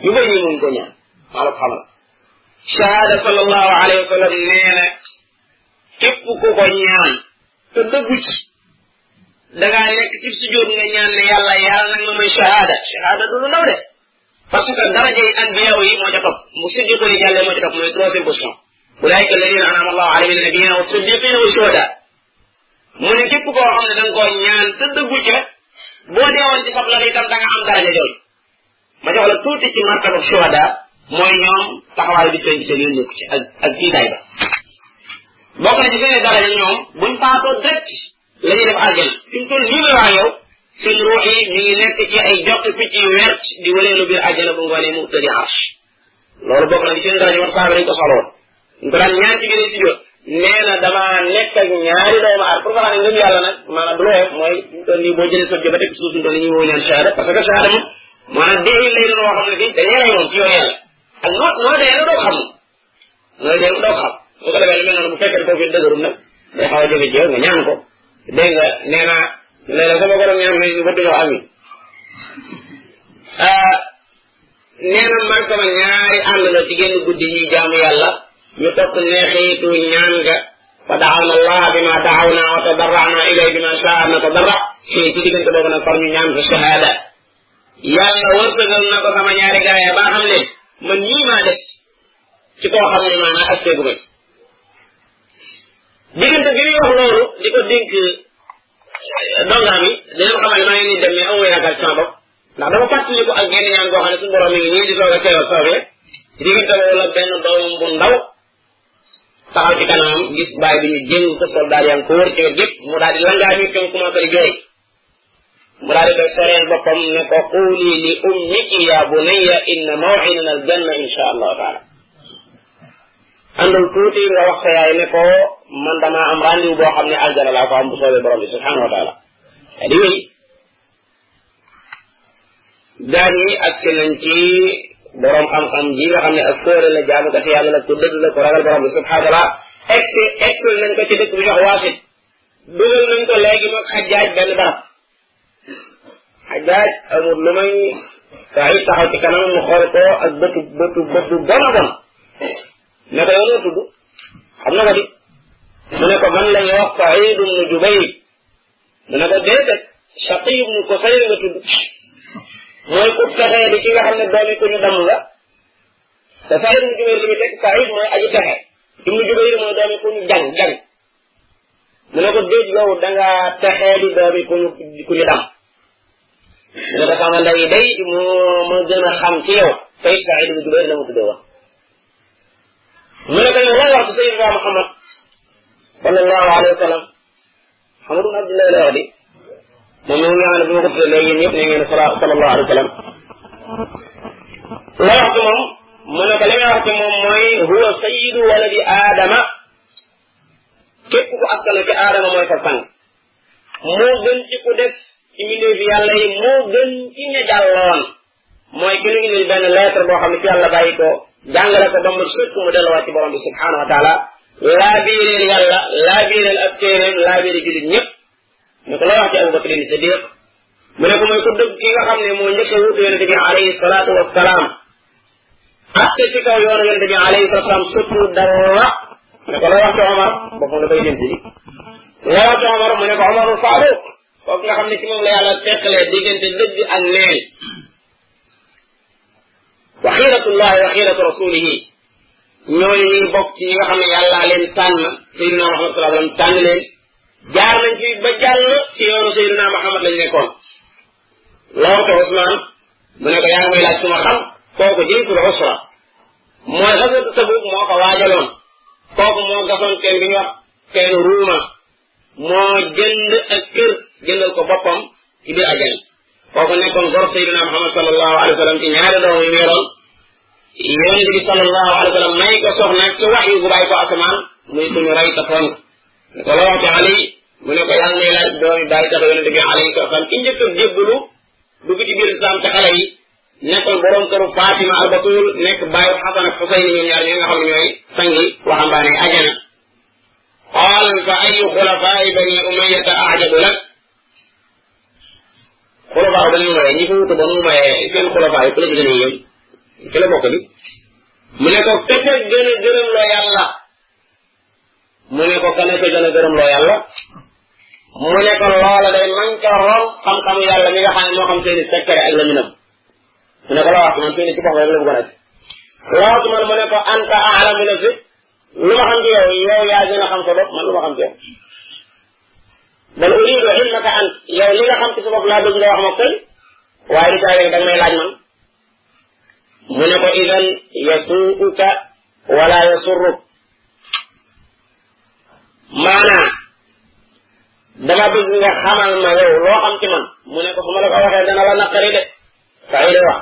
ñu bëri ñu mun ko ñaan maa la ko xamal shahada sallallahu alayhi wa sallam nee na képp ku ko ñaan te dëggu ci da ngaa nekk ci sujjóot nga ñaan ne yàlla yàlla nag ma may shahada shahada du lu ndaw de parce que daraja yi anbiya yi moo ca topp mu siddiqu yi jàllee moo ca topp mooy troisième position ulaika alladina anama allahu alayhim min nabiyina wa siddiqina wa shuhada mu ne képp koo xam ne da nga koo ñaan te dëggu ca boo deewoon ci sab la itam da nga am daraja jooju ma jox la tuuti ci martaba shuhada mooy ñoom taxawaay bi seen seen yoon nekku ci ak ak jiitaay ba bokk na ci seen dara ñoom buñ faatoo direct la ñuy def aljana fi mu toll nii may wax yow seen ruux yi mi ngi nekk ci ay jot picc yu wert di wëreelu biir aljana bu ngoonee mu tëri arsh loolu bokk na ci seen daraja moom saaba lañ ko soxla woon ñu ko daan ñaan ci biir si jot nee na damaa nekk ak ñaari doomu aar pour nga xam ne ngëm yàlla nag maanaam du looyee mooy toll nii boo jëlee sa jëba teg suuf suñu toll nii woo ñaan shahada parce que shahada moom maanaam dee yi lay doon woo xam ne fii dañuy rey moom ci yoon yàlla ak noo noo dee doo ko xam nooy dee doo ko xam bu ko defee lu mel noonu bu fekkee kooku dëgërum nag day xaw a jafe ci yow nga ñaan ko dégg nga nee naa léeg-léeg sama borom ñaan ma ba tuñoo am yi nee na man sama ñaari ànd na ci génn guddi ñuy jaamu yàlla ñu topp neexiitu ñaan nga fa daawna allah bi ma daawna wa tadarrana ilay bi ma saa na tadarra ci ci diggante boobu nag far ñu ñaan ko shahada yàlla wërsëgal na ko sama ñaari gaaya ba xam leen man ñii maa def ci koo xam ne maanaa asteegu ma diggante bi muy wax loolu di ko dénk dongaam yi dinañ xamal maa ngi nii dem mais amoo yaakaar ci sama bopp ndax dafa fàttaliku ak genn ñaan goo xam ne suñu borom mi ngi nii di soog a teewal soog ya diggante wala benn doomam bu ndaw taxaw ci kanamam gis bàyyi bi ñu jéng ko soldaar yaa ngi ko wër ci wet yëpp mu daal di langaa ñu cong commencé di jooy mu daal di koy soreel boppam ne ko quuli li ummiki ya bunayya inna maw'idana al janna insha allahu taala àndal tuuti nga wax sa yaay ne ko man damaa am rendez-vous boo xam ne aljana laa ko am bu soobee borom bi subhanahu wa taala di wéy daan yi agsi nañ ci borom xam-xam ji nga xam ne ak fóore la jaamu ko fi yàlla la ku dëgg la ku ragal borom bi subhanahu wa taala egsi egsi nañ ko ci dëkk bi wax waasit dugal nañ ko léegi moog xajaaj benn barab xajaaj amul lu may saa yu taxaw ci kanam mu xool ko ak bëtu bëtu bëtu bon a bon ne ko yow noo tudd xam na ko di mu ne ko man la ñu wax Saïd ibn Jubayr mu ne ko déedéet Shaqi ibnu Kusayr nga tudd mooy ku texee di ki nga xam ne doomi ku ñu damm la te Saïd ibnu Jubayr li muy teg Saïd mooy aji texe ibnu Jubayr mooy doomi ku ñu jàng jàng mu ne ko déet yow da nga texee di doomi ku ñu ku ñu damm mu ne ko sama ndey day moo ma gën a xam ci yow tey Saïd ibnu Jubayr la ma tuddee woon mu ne ko yow lan wax ci Sayyidina Muhammad sallallahu alayhi wa sallam Amar ibn Abdullah la wax di moom mi nga xam ne bi ma ko tuddee léegi yéen ñëpp ne ngeen sala sallallahu alayhi wa sallam la wax ci moom mu ne ko li nga wax ci moom mooy huwa sayyidu waladi aadama képp ku askana ci aadama mooy sa sang moo gën ci ku def ci mbindeefi yàlla yi moo gën ci ña jàlloon mooy ki nu indil benn lettre boo xam ne ci yàlla bàyyi ko jàngale ko ba mu sëkk mu delluwaat ci borom bi subhanahu wa taala laa biireel yàlla laa biireel ak téeréem laa biire julit ñëpp ñu ko loo wax ci abubakar ni sadiq mu ne ko mooy ko dëgg ki nga xam ne moo njëkk a wutu yonente bi alayhi salaatu wasalaam atte ci kaw yoonu yonente bi alayhi salaatu wasalaam sëkku dara ne ko loo wax ci omar boppam la koy jënti di loo wax ci omar mu ne ko omarul faaruq kooku nga xam ne ci moom la yàlla teqalee diggante dëgg ak neen wa xiiratullahi wa xiiratu rasulihi ñooñu ñu ngi bokk ci ñi nga xam ne yàllaa leen tànn sayyidina Muhammad sallallahu alayhi wa sallam tànn leen jaar nañ fi ba jàll ci yoonu sayyidina Muhammad lañ nekkoon loolu ko Ousmane mu ne ko yaa ngi may laaj su ma xam kooku jënkul usra mooy xasatu Tabuk moo ko waajaloon kooku moo gasoon teen bi ñu wax teenu ruuma moo jënd ak kër jëndal ko boppam ci biir ajana kooku nekkoon gor sayyidina Muhammad sallallahu alayhi wa sallam ci ñaari doom yi mu yoroon yonente bi sallallahu alayhi wa sallam may ko soxna ci wax yu gu bàyyi ko asamaan muy ku ñu rey te foon ko ne ko loo wax ci Ali mu ne ko yàlla nay laaj doomi bàyyi tax yonente bi alayhi salaam ki njëkk a jébbalu dugg ci biir islam te xale yi nekkoon borom këru Fatima al Batul nekk bàyyi Xasan ak Xuseyn ñoom ñaar ñi nga xam ne ñooy sangi waxambaane ajana xoolal fa ayu xulafaay bani umayata ajabu lak xulafaa bani umaya ñi fa wutu banu umaya seen xulafaa yi ku la ci gën a yéem ci la bokk ni mu ne ko ka ca gën a gërëm loo yàlla mu ne ko ka ne ca gën a gërëm loo yàlla mu ne ko loola day man ca rom xam-xamu yàlla mi nga xam ne moo xam seeni secret ak la ñu nëbb mu ne ko loo wax man fii ne ci bopp rek la bëggoon a ci loo wax man mu ne ko anta aalamu nafsi lu ma xam ci yow yow yaa gën a xam sa bopp man lu ma xam ci yow bal uridu ilmaka ant yow li nga xam ci sa bopp laa bëgg nga wax ma koy waaye di taawee danga may laaj man mu ne ko idan yasuuka wala yasurruk maanaam dama bëgg nga xamal ma yow loo xam ci man mu ne ko su ma la ko waxee dana la naqari de saa yi de wax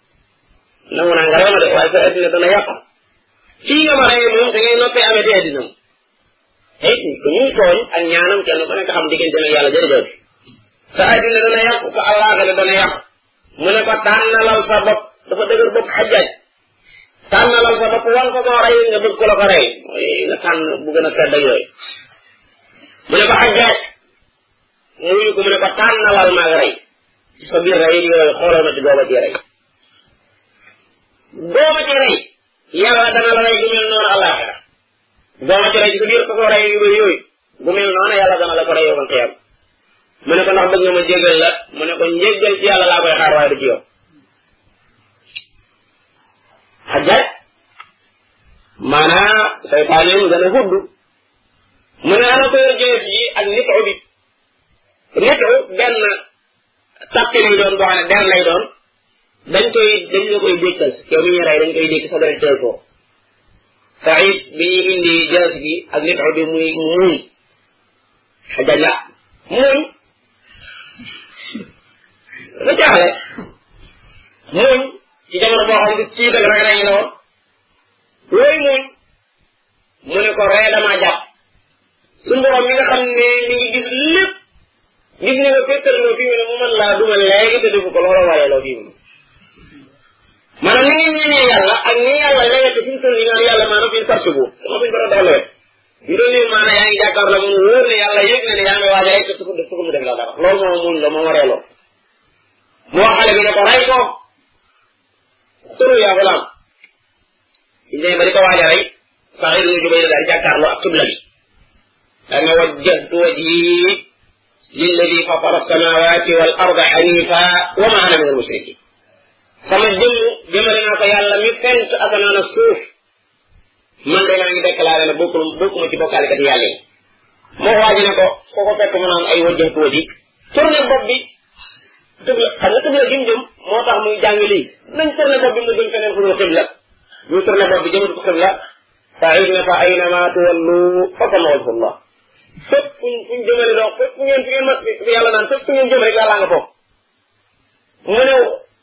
nangu naa nga rey ma de waaye sa addina dana yàqu fii nga ma rey moom da ngay noppee amee te addina moom tey ku ñuy tooñ ak ñaanam kenn ku nekk xam diggante ak yàlla jërëjëf sa addina dana yàqu sa àllaaxira dana yàqu mu ne ko tànnalal sa bopp dafa dëgër bopp xajjaaj tànnalal sa bopp wan ko koo rey nga bëgg ko la ko rey mooy nga tànn bu gën a sedd ak yooyu mu ne ko xajjaaj muy ko mu ne ko tànnalal ma ak rey ci sa biir rey yooyu xoolal ma ci dooma ci rey dooma ci rey yàlla dana la rey gu mel noonu àllaaxira dooma ci rey ci sa biir façon rey yu bëri yooyu gu mel noonu yàlla dana la ko rey yomal xiyam mu ne ko ndax bëgg nga ma jégal la mu ne ko njéggal ci yàlla laa koy xaar waaye du ci yow xajjaat maanaa saytaaneem gën a gudd mu ne ana ko yor jëf yi ak nit bi nit benn tàppi lay doon boo xam ne der lay doon dañ koy dañ la koy dékkal yow mi ñu rey dañ koy dékk sa dara teel ko saïd bi ñu indi jëf gi ak nit bi muy muñ xajal la muñ lu jaaxle muñ ci jamono boo xam ne ci dëgg rek lañu ne woon looy muñ mu ne ko ree damaa jàpp suñu borom mi nga xam ne mi ngi gis lépp gis ne nga féetal ma fii mu ne mu mën laa duma léegi te defu ko loola waaye loo fii mu maanaam ni ngeen ñaanee yàlla ak ni yàlla lewete fi mu toll nii naan yàlla maanaam fi mu sartu bu xam nga borom dafa lewet ñu doon nii maanaam yaa ngi jàkkaar la mun wóor ne yàlla yëg na ne yaa ngi waaj a rek te suko def suko mu def la dara loolu moom muñ la moom waree loo mu wax xale bi ne ko rey ko turu yaa gulaam ñu demee ba di ko waaj a rey sax ibnu jubayr daal jàkkaarloo ak xibla bi daa ne wajjahtu wajhi lilladi fatara samawati wal arda hanifa wa ma ana min al mushrikin sama jëmm jëmale naa ko yàlla mi fent asamaan ak suuf man de naa ngi déclaré ne bokkul bokkuma ci bokkaalekat yàlla yi moo waaji ne ko ko ko fekk mu naan ay wajjahtu wajhi tourné bopp bi xibla xam nga xibla gi mu jëm moo tax muy jàng lii nañ tourné bopp bi mu jëm feneen fu dul xibla ñu tourné bopp bi jëmatu ko xibla fa ayna fa aynama tuwallu fa sama wajhu llah fépp fuñ fuñ jëmale donc fépp fu ngeen fi ngeen mas fi yàlla naan fépp fu ngeen jëm rek yàlla nga foofu mu ne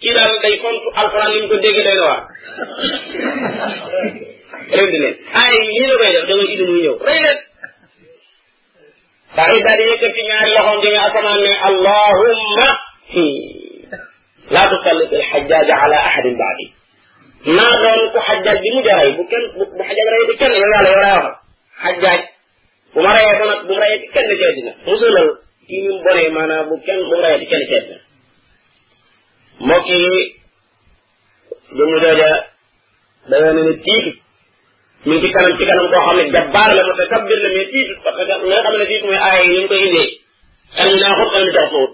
kii daal day fontu alxuraan ni mu ko déggee doy na waar rendi leen ay lii la koy def da nga indi muy ñëw rey leen saxi daal di yëkkati ñaari loxoom jëme asamaan ne allahumma laa tusallit al xajjaaj ala ahadin baadi naa doon ku xajjaaj bi mu jaray bu kenn bu xajjaaj rey di kenn yow yàlla yow laa waxal xajjaaj bu ma rayee ko nag bu mu rayee ci kenn ci àddina musalal ci ni mu bonee maanaam bu kenn bu mu rayee ci kenn ci àddina mbokk yi jëmm jooja dañoo ne ne tiitu mi ngi ci kanam ci kanam koo xam ne jabbaar la mutakabbir la mais tiitu parce que nga xam ne tiitu mooy aaya yi ñu ngi koy indee xel mi naa xut xel mi tax fawut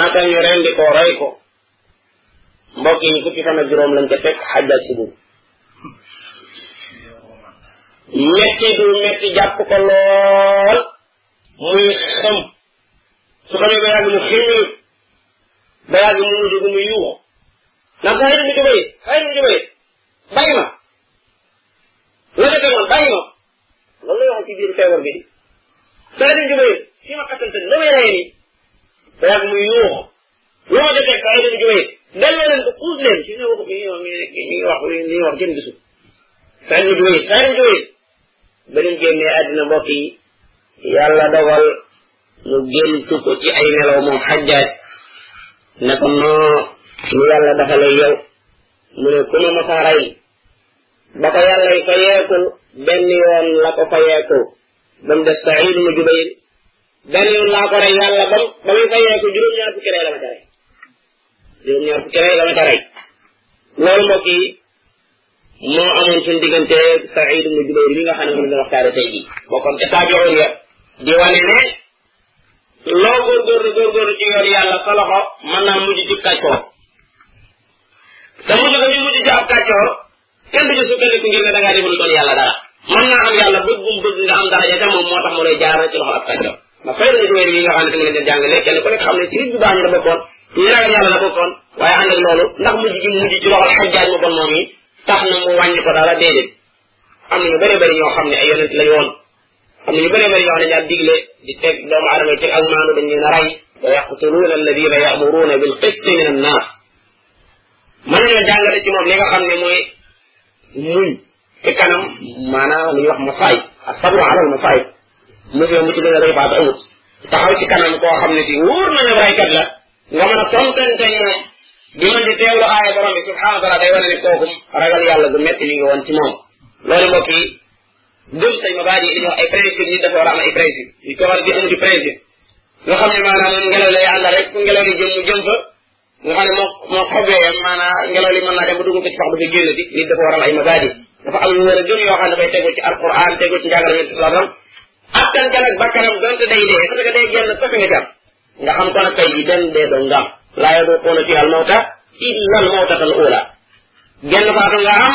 naka ñu rendi ko rey ko mbokk yi fukki fan ak juróom lañ ko teg xajjal subur metti du metti jàpp ko lool muy xam su xamee ba yàgg mu ximil ba yàgg mu mujj gu mu yuux naan saa yéen mu jubay saa yéen mu jubay bàyyi ma la nga demoon bàyyi ma loolu lay wax ci biir feebar bi di saa yéen mu jubay fii ma xattante la may rey nii ba yàgg muy yuux lu ma jotee saa yi dañu wéy delloo leen ko puus leen ci ne waxu mi ngi wax mi ngi wax mi ngi wax kenn gisul saa yi dañu wéy saa yi dañu wéy ba leen génnee àddina mbokk yi yàlla dogal mu génn ko ci ay nelaw moom xajjaaj ne ko noo lu yàlla dafa lay yow mu ne ku ma ma fa rey ba ko yàlla yi ko yeekul benn yoon la ko fa yeekul ba mu des saïd mu jubayr benn yoon laa ko rey yàlla ba ba muy fayee ko juróom-ñaar fukki rey la ma ca rey juróom-ñaar fukki rey la ma ca rey loolu mbokk yi moo amoon suñ diggante Saïd ibn Jubayr mi nga xam ne moom la waxtaane tey jii bokkoon ca taabiroon ya di wane ne loo góorgóorlu góorgóorlu ci yoon yàlla sa loxo mën naa mujj ci kàccoor te mujj ko ñu mujj ci ab kàccoor kenn du ci sukkandiku ngir ne da ngaa defal doon yàlla dara mën naa am yàlla bëgg bu mu bëgg nga am dara ja ca moom moo tax mu lay jaar ci loxo ab kàccoor ndax fay na ci weer yi nga xam ne da nga leen jàng léegi kenn ku nekk xam ne ci nit bu baax ñi la bokkoon ñu ragal yàlla la bokkoon waaye ànd ak loolu ndax mujj gi mujj ci loxol xajjaaj mu bon moom yi tax na mu wàññi ko dara déedéet am na ñu bëri bëri ñoo xam ne ay yonent lañu woon am na ñu bëree bëri yoo xam ne daal digle di teg doomu aadama yi teg ak maanu dañ leen a rey wa yaqtuluuna alladina yamuruuna bil qisti min annaas mën nañoo jàngale ci moom li nga xam ne mooy muñ ci kanam maanaam lu ñuy wax masaay ak sabru alal masaay monsieur mu ci gën a rëy baat amut taxaw ci kanam koo xam ne si wóor na ne raykat la nga mën a tontante moom di mën di teewlu aaya borom bi subhanahu wa taala day wane ne kooku ragal yàlla gu metti mi ngi woon ci moom loolu mbokk yi gëm say mabaadi yi li ñuy wax ay principe nit dafa war a am ay principe ñu ko war di amu di principe nga xam ne maanaam moom ngelaw lay àndal rek fu ngelaw li jëm mu jëm fa nga xam ne moo moo xobee yam maanaam ngelaw li mën naa dem ba dugg ko ci pax dafa génn di nit dafa war a am ay mabaadi dafa am lu war a gëm yoo xam ne dafay tegu ci alquran tegu ci njàngale yonent sallallahu alayhi wasallam attan kan ak bakkanam donte day dee parce que day génn fekk nga jàpp nga xam kon tey ji benn dee doo nga am laa yaduquuna fiha al mawta illa al mawtata al ula genn faatu nga am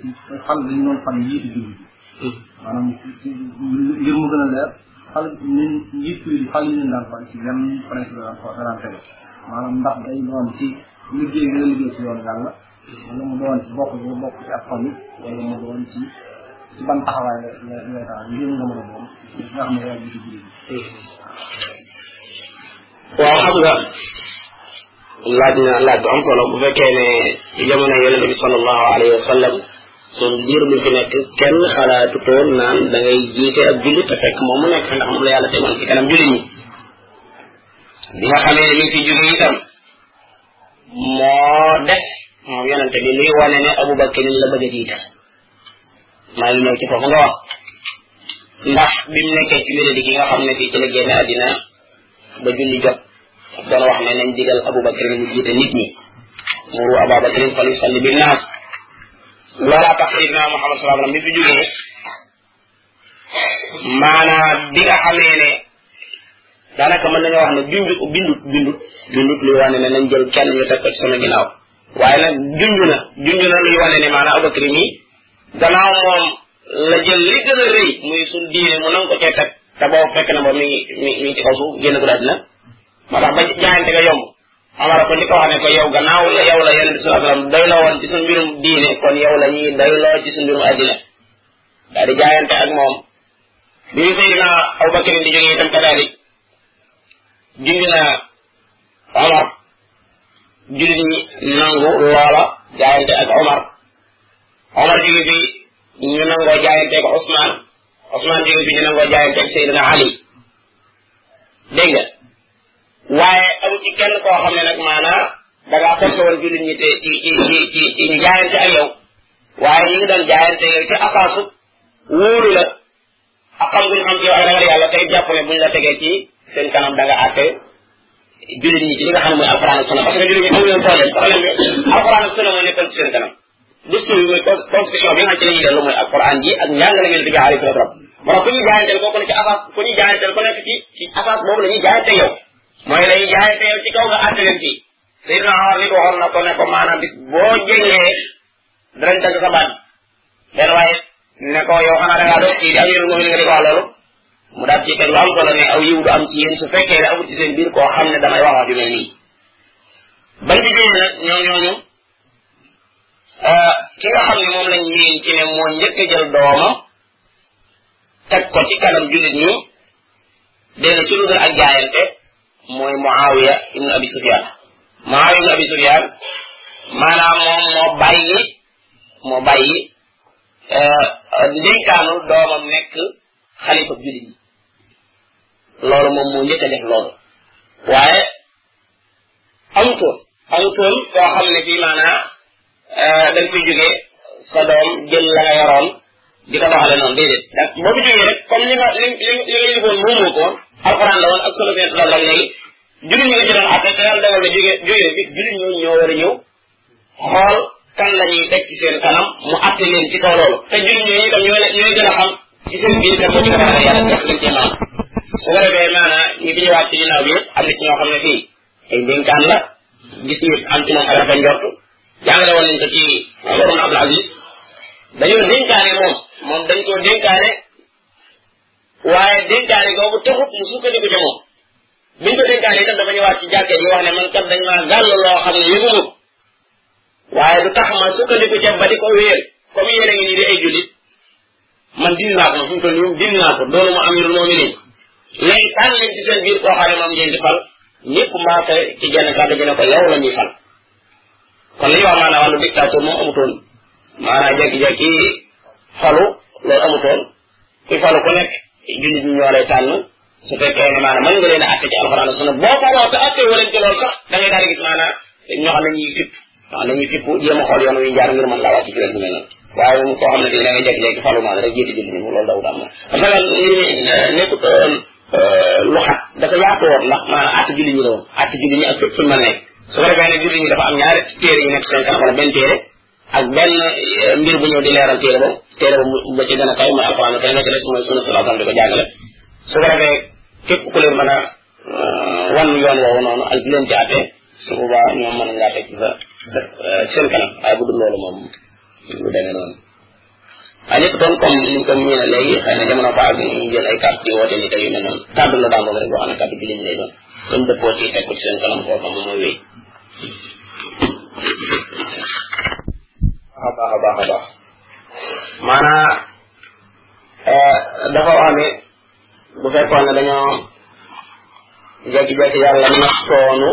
ci xam li ñu doon xam njiitu jullit yi maanaam ngir mu gën a leer xal ni njiitu jullit yi xal yi leen daan fal ci yan principe la daan tege maanaam ndax day doon ci liggéey nga liggéey ci yoon yàlla wala mu doon ci bokk nga bokk ci ak famille wala mu doon ci ci ban taxawaay la la la taxaw ngir nga mën a doon nga xam ne yaa ngi ci jullit yi waaw xam nga laaj na laaj bu am solo bu fekkee ne ci jamono yonente bi sallallahu alayhi wa sallam suñ biir bi fi nekk kenn xalaatu toon naan da ngay jiite ab jullit te fekk moom mu nekk ndax moom la yàlla tegoon ci kanam jullit ñi bi nga xamee ne mi fi jóge itam moo def moom yonente bi luy wane ne Abubakar la bëgg a jiital maa ngi ñëw ci foofu nga wax ndax bi mu nekkee ci wéradi gi nga xam ne fii ci la génne àddina ba julli jot doon wax ne nañ digal Abubakar mu jiite nit ñi muru Ababakar fal yusalli bin naas loolaa tax Seydina Muhammad sallallahu alayhi wa sallam bi fi jógee maanaam bi nga xamee ne daanaka mën nañoo wax ne bindu bindut bindut bindut luy wane ne nañ jël kenn ñu teg ko ci sama ginnaaw waaye nag junj na junj na luy wane ne maanaam Abubakar mi gannaaw moom la jël li gën a rëy muy suñ diine mu nangu ko cee teg te boobu fekk na boobu mi ngi mi mi ngi ci kaw suuf génn ko àddina moo tax ba jaayante nga yomb Omar ko njëkk a wax ne ko yow gannaaw la yow la yonent bi sallallahu alayhi wasallam doyloo woon ci suñ mbirum diine kon yow la ñuy doyloo ci suñ mbirum àddina daal di jaayante ak moom bi ñu Seydina Abubakar di jógee itam kadalik junj na Omar jullit ñi nangu loola jaayante ak Omar Omar jóge fi ñu nangoo jaayante ak Ousmane Ousmane jóge fi ñu nangoo jaayante ak Seydina Ali dégg nga waaye amu ci kenn koo xam ne nag maanaa da ngaa fekk woon jullit ñi te ci ci ci ci ci ñu jaayante ak yow waaye ñu ngi doon jaayante yow ci asaasu wóolu la ak xam guñ xam ci yow ak ragal yàlla tey jàpp ne buñ la tegee ci seen kanam da nga àtte jullit ñi ci li nga xam ne mooy alxuraan ak sunna parce que jullit ñi amu leen problème problème bi alxuraan ak sunna moo nekkoon ci seen kanam discours bi mooy constitution bi nga xam ci la ñuy dellu mooy alxuraan ji ak njàngale ngeen di jaaree ci la trop moo tax ku ñuy jaayanteel kooku ne ci asaas ku ñuy jaayanteel ku nekk ci ci asaas boobu la ñuy jaayante yow mooy la ñuy jaayante yow ci kaw nga àtte leen ci Seydina Omar nit waxoon na ko ne ko maanaam bi boo jegee danañ dagg sa baat benn waaye ne ko yow xanaa da ngaa doon kii di amirul mu'minin nga di ko wax loolu mu daal ci teg lu am solo ne aw yiw du am ci yéen su fekkee ne amul ci seen biir koo xam ne damay wax wax ju mel nii bañ ci jógee nag ñoom ñooñu ki nga xam ne moom lañ ñeen ci ne moo njëkk a jël doomam teg ko ci kanam jullit ñi dee na ci lu dul ak jaayante mooy muawiya ibnu abi sufyaan muawiya ibnu abi sufyaan maanaam moom moo bàyyi moo bàyyi ndénkaanu doomam nekk xalifa jullit yi loolu moom moo njëkk a def loolu waaye amutoon amutoon koo xam ne bii maanaa da nga fiy jógee sa doom jël la nga yoroon di ko doxale noonu déedéet ndax boo fi jógee rek comme li nga li li li nga yëgoon moomoo ko woon alxuraan la woon ak solo bee la léegi jullit ñi nga ci doon àtte te yàlla dogal na jógee jógee bi jullit ñooñu ñoo war a ñëw xool kan la ñuy teg ci seen kanam mu àtte leen ci kaw loolu te jullit ñooñu itam ñoo ñooy gën a xam ci seen biir kan moo ci defar yàlla def leen ci maanaam su ko defee maanaam ñu bi ñëwaat ci ginnaaw bi yëpp am na ci ñoo xam ne fii ay dénkaan la gis nit am ci moom ak rafet njort jàngale woon nañ ko ci forum Abdul Aziz dañoo dénkaane moom moom dañ koo dénkaane waaye dénkaane googu taxut mu sukkandiku ca moom biñ ko dénkaane itam dafa ñëwaat ci jàkkee ji wax ne man kat dañ maa gàll loo xam ne yëguma ko waaye du tax ma sukkandiku ca ba di ko wéer comme yéen a ngi nii di ay jullit man dindi naa ko moom fu mu toll nii moom dindi naa ko doonu ma amirul mu'minin léegi tànn leen ci seen biir koo xam ne moom ngeen di fal ñëpp maase ci genn kàddu gi ne ko yow la ñuy fal kon li ñu wax maanaam wàllu dictateur moom amutoon maanaam jekki-jekki falu loolu amutoon kuy falu ku nekk jullit ñi ñoo lay tànn su fekkee ne maanaam mën nga leen a atte ci alxuraan sunna boo ko wax te atte woo leen ci loolu sax da ngay daal di gis maanaam ñoo xam ne ñuy fipp waaw dañuy fipp jéem a xool yoon wi jaar ngir mën laa wàcc ci wér bu mel noonu waaye moom koo xam ne bii da ngay jékki-jékki falu maa rek jiitu julli moom loolu dawut am na parce que mbir mi nekkut lu xat dafa yaatu woon ndax maanaam àtt julli ñi la woon àtt julli ñi ak fépp fuñu mën a nekk su ko defee ne julli ñi dafa am ñaari téere yu nekk seen kanam wala benn téere ak benn eh, mbir bu ñëw di leeral téere ba téere ba ba ci gën a kaw mooy alxuraan te nekk rek mooy sunna sallallahu alayhi wa sallam di ko jàngale su ko defee képp ku leen mën a eh, wan yoon woowu noonu ak di leen ci àtte su boobaa ñoom mën nañ laa teg ci sa eh, seen kanam waaye bu dul loolu moom lu demee noonu waaye lépp doon comme ni ñu ko miine léegi xëy na jamono baax bi ñu jël ay carte di woote ni tey yu mel noonu kàddu la daal boobu rek boo xam ne kàddu bi liñ lay doon kon dëppoo ci teg ko ci seen kanam foofa moom mooy wéy a baax a baax a baax maanaa dafa wax ne bu fekkoon ne dañoo jekki-jekki yàlla naxtoonu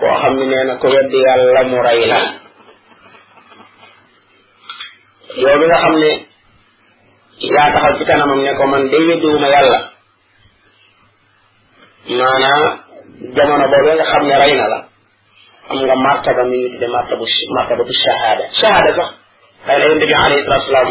koo xam ne nee na ku weddi yàlla mu rey la yow mi nga xam ne yaa taxaw ci kanamam ne ko man day weddiwuma yàlla maanaam jamono boobu nga xam ne rey na la am nga martaba mi ñu tudde martabu martabatu shahada shahada sax xëy na yonent bi alayhi salaatu salaam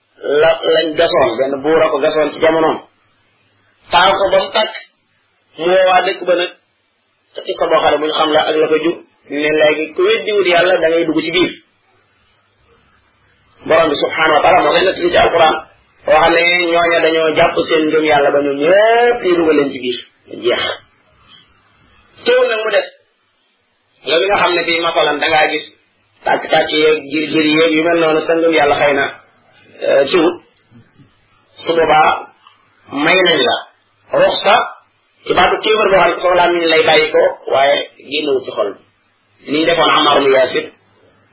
la lañ gasoon benn buur a ko gasoon ci jamonoom taal ko ba mu tàkk mu woo waa dëkk ba nag te ci ko boo xam ne bu ñu xam la ak la ko jur ne léegi ku weddiwul yàlla da ngay dugg ci biir borom bi subhanahu wa taala moo koy nettali ci alquran boo xam ne ñooña dañoo jàpp seen ngëm yàlla ba ñoom ñëpp ñu dugal leen ci biir jeex teew nag mu def yow mi nga xam ne bii masalan da ngaa gis tàkk-tàkk yeeg jir jir yeeg yu mel noonu sa ngëm yàlla xëy na euh, ci wut su boobaa may nañ la ruxsa ci baatu kéefar boo xam ne ko soxlaa mi lay bàyyi ko waaye génnewut ci xol bi ni ñu defoon Amar mu Yaasir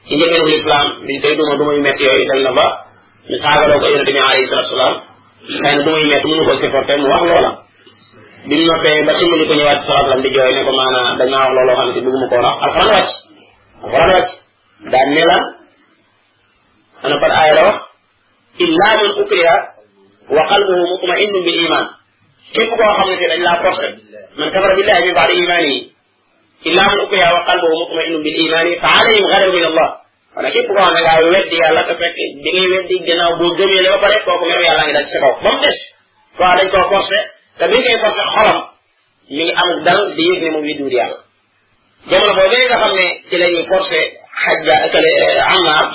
ci njëlbeenu lislaam bi day duma duma yu metti yooyu dem na ba ñu saagaloo ko yonente bi alayhi salatu salaam xëy na duma yu metti mënu ko supporté mu wax loola bi mu noppee ba simbali ko ñëwaat salatu salaam di jooy ne ko maanaam dañ maa wax looloo xam ne si bëgguma koo wax alxuraan wàcc alxuraan wàcc daan ne la ana par aaya la wax illa man ukriha wa qalbuhu mutma'innun bil iman képp koo xam ne si dañ laa forcé man kafara billahi min ba'di imaanihi illa man ukriha wa qalbuhu mutma'innun bil imani fa alayhim ghadabun min allah wala képp koo xam ne ngaa weddi yàlla te fekk bi ngay weddi gannaaw boo gëmee ne ba pare kooku meru yàlla ngi dal ci sa kaw ba mu des waaw dañ koo forcé te bi ngay forcé xolam mi ngi am dal di yëg ne moom weddiwul yàlla jamono boobee nga xam ne ci la ñuy forcé xajja kale amaar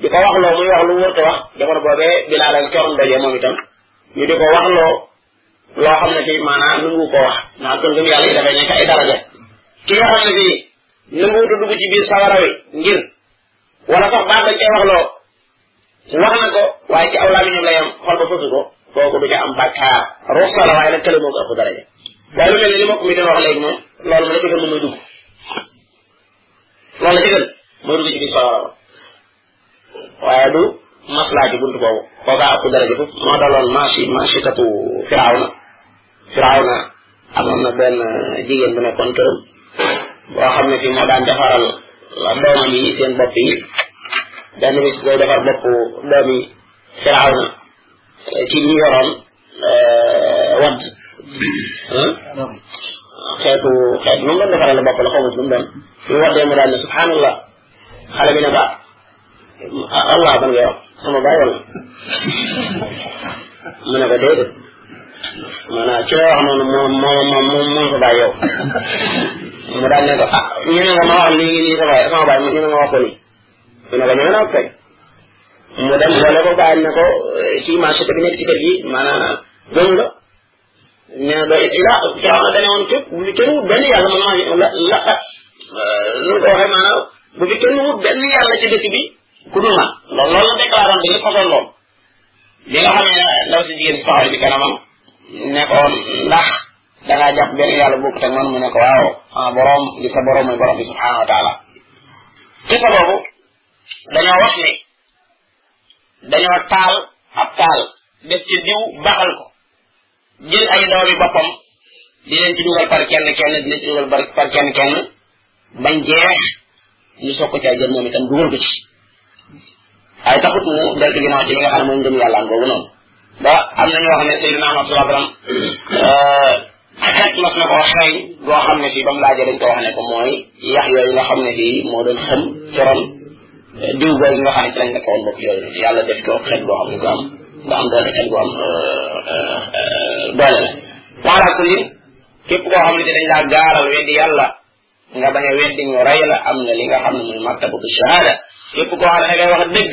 di ko waxloo muy wax lu wër te wax jamono boobee bilaa lañ corom doje moom itam ñu di ko waxloo loo xam ne fii maanaam nangu ko wax ndax kon gëm yàlla yi dafay nekk ay daraja ki nga xam ne fii nanguwuta dugg ci biir sawara wi ngir wala sax baax dañ koy wax loo wax na ko waaye ci aw laa mi ñoom la yam xol ba fësu ko kooku du ca am bàkkaar ruux la waaye nag kële moo ko ëpp daraja waaye lu mel ni li mbokk mi doon wax léegi moom loolu mu la ci gën mooy dugg loolu la ci gën mooy dugg ci biir sawara ba waaye du maslaa ci buntu boobu kookaa ëpp daraja foofu moo daloon maasi maasitatu firawna firawna amoon na benn jigéen bu nekkoon këram boo xam ne fii moo daan defaral doomam yi seen bopp yi benn bis day defar bopp doom yi firawna ci ñu yoroon wadd xeetu xeet moom doon defaral bopp la xaw ma ci lu mu doon ñu waddee mu daal ne subhanallah xale bi ne ko ah allah ban ngay wax sama baay wala mu ne ko déedéet maanaam ci la wax noonu moo moo moo moo moo sa baay yow mu daal ne ko ah ñu ne nga ma wax lii lii sa baay sama baay ñu ne nga wax ko lii mu ne ko ñu ne naa kay mu dem boole ko baayam ne ko kii marché bi nekk ci kër gi maanaam gëmu la nee na doy ila Firawna dane woon képp bu fi kenn wut benn yàlla man maa ngi la la xat nu ko waxee maanaam bu fi kenn wut benn yàlla ci dëkk bi ku dul man loolu loolu la déclaré woon dañu façon loolu li nga xam ne ndaw si jigéen si taxaw ci kanamam ne ko ndax da ngaa jàpp benn yàlla bokkut ak man mu ne ko waaw ah borom di sa borom mooy borom bi subhanahu wa taala ci sa boobu dañoo wax ne dañoo taal ab taal def ci diw baxal ko jël ay doomi boppam di leen ci dugal par kenn kenn di leen ci dugal par kenn kenn bañ jeex ñu soog ko caa jël moom itam dugal ko ci ay taxut mu deltu ginnaaw ci li nga xam ne mooy ngëm yàlla ngoogu noonu ba am na ñoo xam ne Seydina Muhammad sallallahu alayhi wasallam xeet mas na koo xeeñ boo xam ne fii ba mu laajee dañ ko wax ne ko mooy yax yooyu nga xam ne fii moo doon xam ci ron diw booy nga xam ne ci lañ nekk woon bopp yooyu yàlla def ko xeet boo xam ne ko am nga am doole xeet boo am doole la waala ku lim képp koo xam ne dañ laa gaaral weddi yàlla nga bañ a weddi ñu rey la am na li nga xam ne muy martabatu shahada képp koo xam ne da ngay wax dëgg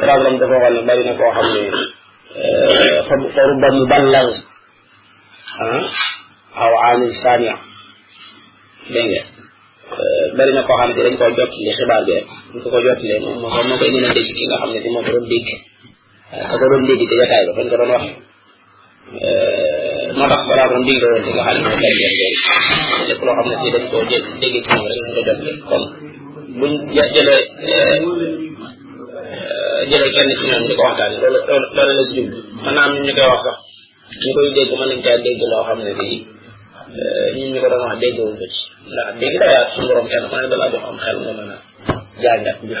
sallam dafa waxoon ne bari na koo xam ne fa fa rubba muballag ah aw aamil saami dégg nga bari na koo xam ne dañ koo jot li xibaar bi rek ñu ko ko jotalee moom moo moo koy gën a dégg ki nga xam ne di moo ko doon dégg ka ko doon dégg te jotaay ba fañ ko doon wax moo tax balaa moom digle woon ci nga xam ne mooy tarbiya boobu lépp loo xam ne si dañ koo jël dégg ci moom rek ñu ko jot leen kon buñ jë- jëlee eh, eh, jëlee kenn ci ñoom di ko waxtaanee loolu loolu loolu la si jublu mën naa am ñu koy wax sax ñu koy dégg mën nañ caa dégg loo xam ne bii eh, ñun ñu ko doon wax dégg wuñ ko ci ndax dégg daa yaatu suñu borom kenn ku ne dalaa jox am xel nga mën a jàngat mbir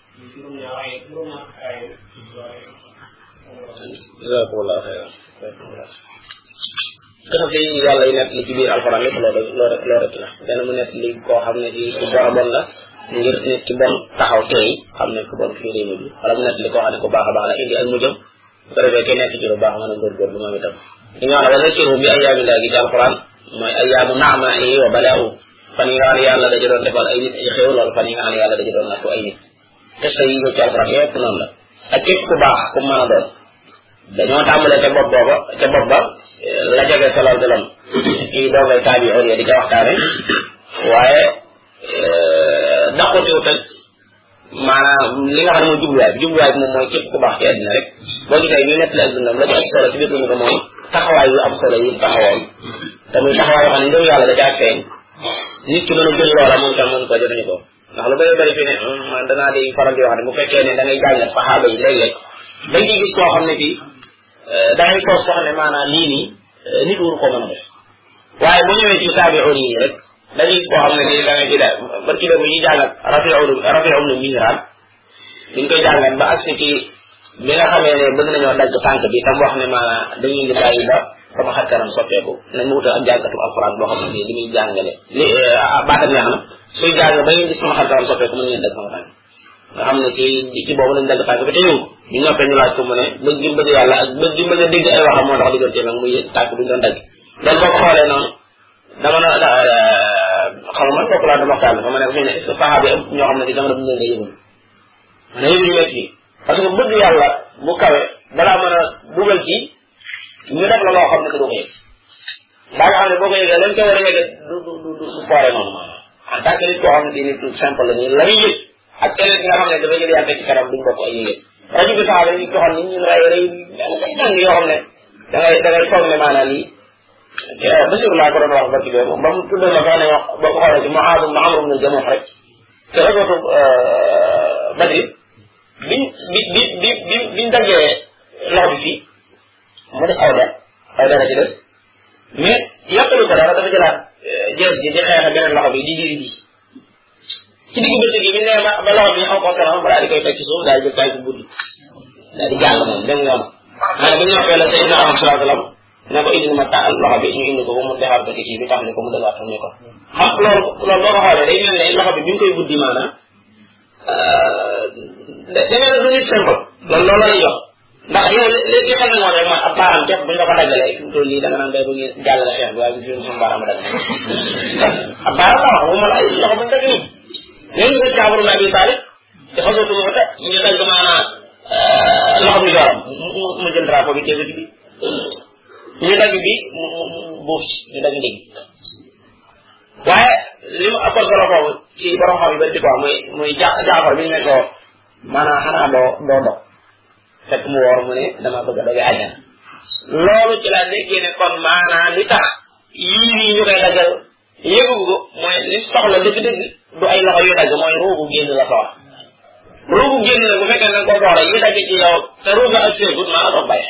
jazakumullah xeyran kese bi yàlla yi nekk li ci biir alxuraan yëpp loolu loolu loolu rek la benn mu nekk li koo xam ne ci ku bon a bon la ngir nit ki bon taxaw tey xam ne ku bon fii réew mi bi wala mu nekk li koo xam ne ku baax a baax la indi ak mu jëm su ko defee kenn nekk ci lu baax mën a góorgóorlu moom itam li nga xam ne wala kirhum bi ayyaami laa gi ci alquran mooy ayyaamu naama yi wa balaawu fan yi nga xam ne yàlla dañu doon defal ay nit ay xéew loolu fan yi nga xam ne yàlla dañu doon nattu ay nit xista yi ñëw ci alquran yépp noonu la ak képp ku baax ku mën a doon dañoo tàmbalee ca bopp booba ca bopp ba la jege salal dalam kii doo ngay taabi on ya di ca waxtaane waaye daqutiwut ak maanaam li nga xam ne mooy jubluwaay bi jubluwaay bi moom mooy képp ku baax ci àddina rek boo gisee ñu nettali ak dundam la ci am solo ci biir dund ko mooy taxawaay yu am solo yi taxawoon te muy taxawaay yoo xam ne ngëm yàlla da caa feeñ nit ki mën a jël loola moom tam mën ko jëriñu ko ndax lu bëri bëri fi ne man danaa di faral di wax ne bu fekkee ne da ngay jàngat saxaaba yi léeg-léeg dañ ciy gis koo xam ne fii da ngay toog sax ne maanaam lii nii nit waru ko mën a def waaye bu ñëwee ci taabi'un yi rek da ngay koo xam ne nii da ngay ci daal barki dem yi jàngat rafi'un rafi'un na miiraan dañ koy jàngat ba agsi ci bi nga xamee ne bëgg nañoo dagg tànk bi tam wax ne maanaam dañuy di bàyyi ba sama xar kanam soppeeku nañ ma wutal ak jàngatu alquran boo xam ne nii li muy jàngale li baatam neex na suy jàng ba ngeen gis sama xar kanam soppeeku mën ngeen dagg sama tànk nga xam ne ci ci boobu lañ dagg tànk bi te yëngu ñu noppee ñu laaj ko mu ne bëgg gi bëgg yàlla ak bëgg gi bëgg a dégg ay waxam moo tax diggante nag muy tànk bi ñu doon dagg loolu boo ko xoolee noonu dama na da xam man kooku laa dama waxtaan fa ma ne ko fii ne est-ce que saxaaba yi ñoo xam ne ci jamono bu ñu leen nga yëgul ma ne yëguñu wet yi parce que bëgg yàlla bu kawe balaa mën a dugal ci ñu def la loo xam ne doo ko yëg ba nga xam ne boo ko yëgee lañ ko war a yëgee du du du du foore noonu maanaam en tant que nit koo xam ne nit tout simple la nii la muy yëg ak keneen ki nga xam ne dafa jël yàgg ci kanam duñ bokk ay yëg rajo bi sax dañuy joxoon ni ñun rey rey day jàng yoo xam ne da ngay da ngay foog ne maanaam lii Basiru laa ko doon wax barki bee moom ba mu tuddee ma sax ne wax boo ko xoolee ci Muaaz ibn Amr ibn Jamuh rek te rek Badri biñ bi bi bi bi biñ daggee loxo bi fii mu def aw der aw dara ci des mais yàqalu ko dara dafa jëlaat jees ji di xeexe beneen loxo bi di diri bi ci digg bëccëg yi bi nee ma ba loxo bi xaw ko kanam balaa di koy teg ci suuf daal di jël tànk buddi daal di jàll moom dem yoon ma ne bu ñu noppee la say na am salaa salaam ne ko indil ma taal loxo bi ñu indi ko ba mu defar ko ci kii bi tax ne ko mu dëggaat ko ñu ko xam loolu loolu boo ko xoolee day mel ne loxo bi bi ñu koy buddi maanaam da da ngeen du nit simple loolu loolu lay jox ndax yow li li xam ne moo rek mooy ab baaram képp buñ la ko daggalee fi mu toll nii da nga naan day bu ngeen jàllale xeex bi waaye gis ngeen suñu baaram dagg ab baaram la wax waxuma la ay loxo buñ dagg nii ñoo ngi gis jaabaru naa bi taalib te xasoo tuba ta ñu dagg maanaa loxo bi joram mu jël drapeau bi teewati bi ñu dagg bi mu mu buuf ñu dagg ndig waaye li mu ëppal solo foofu ci borom xam yi ba di ko wax muy muy ja jaafar bi ne ko maanaam xanaa doo doo dog fekk mu woor mu ne dama bëgg a doge àjjana loolu ci laa déggee ne kon maanaam li tax yii nii ñu koy daggal yëgu ko mooy li soxla dëgg-dëgg du ay loxo yu dagg mooy ruubu génn la soxla ruubu génn la bu fekkee ne ko soxla yi dagg ci yow te ruubu ak seegut maa la doon bàyyi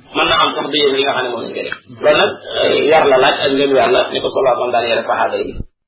mën na am sax du yéen li nga xam ne moom lañ koy def loolu nag yar la laaj ak ngëm yàlla ni ko solaa bam daan yare saxaaba yi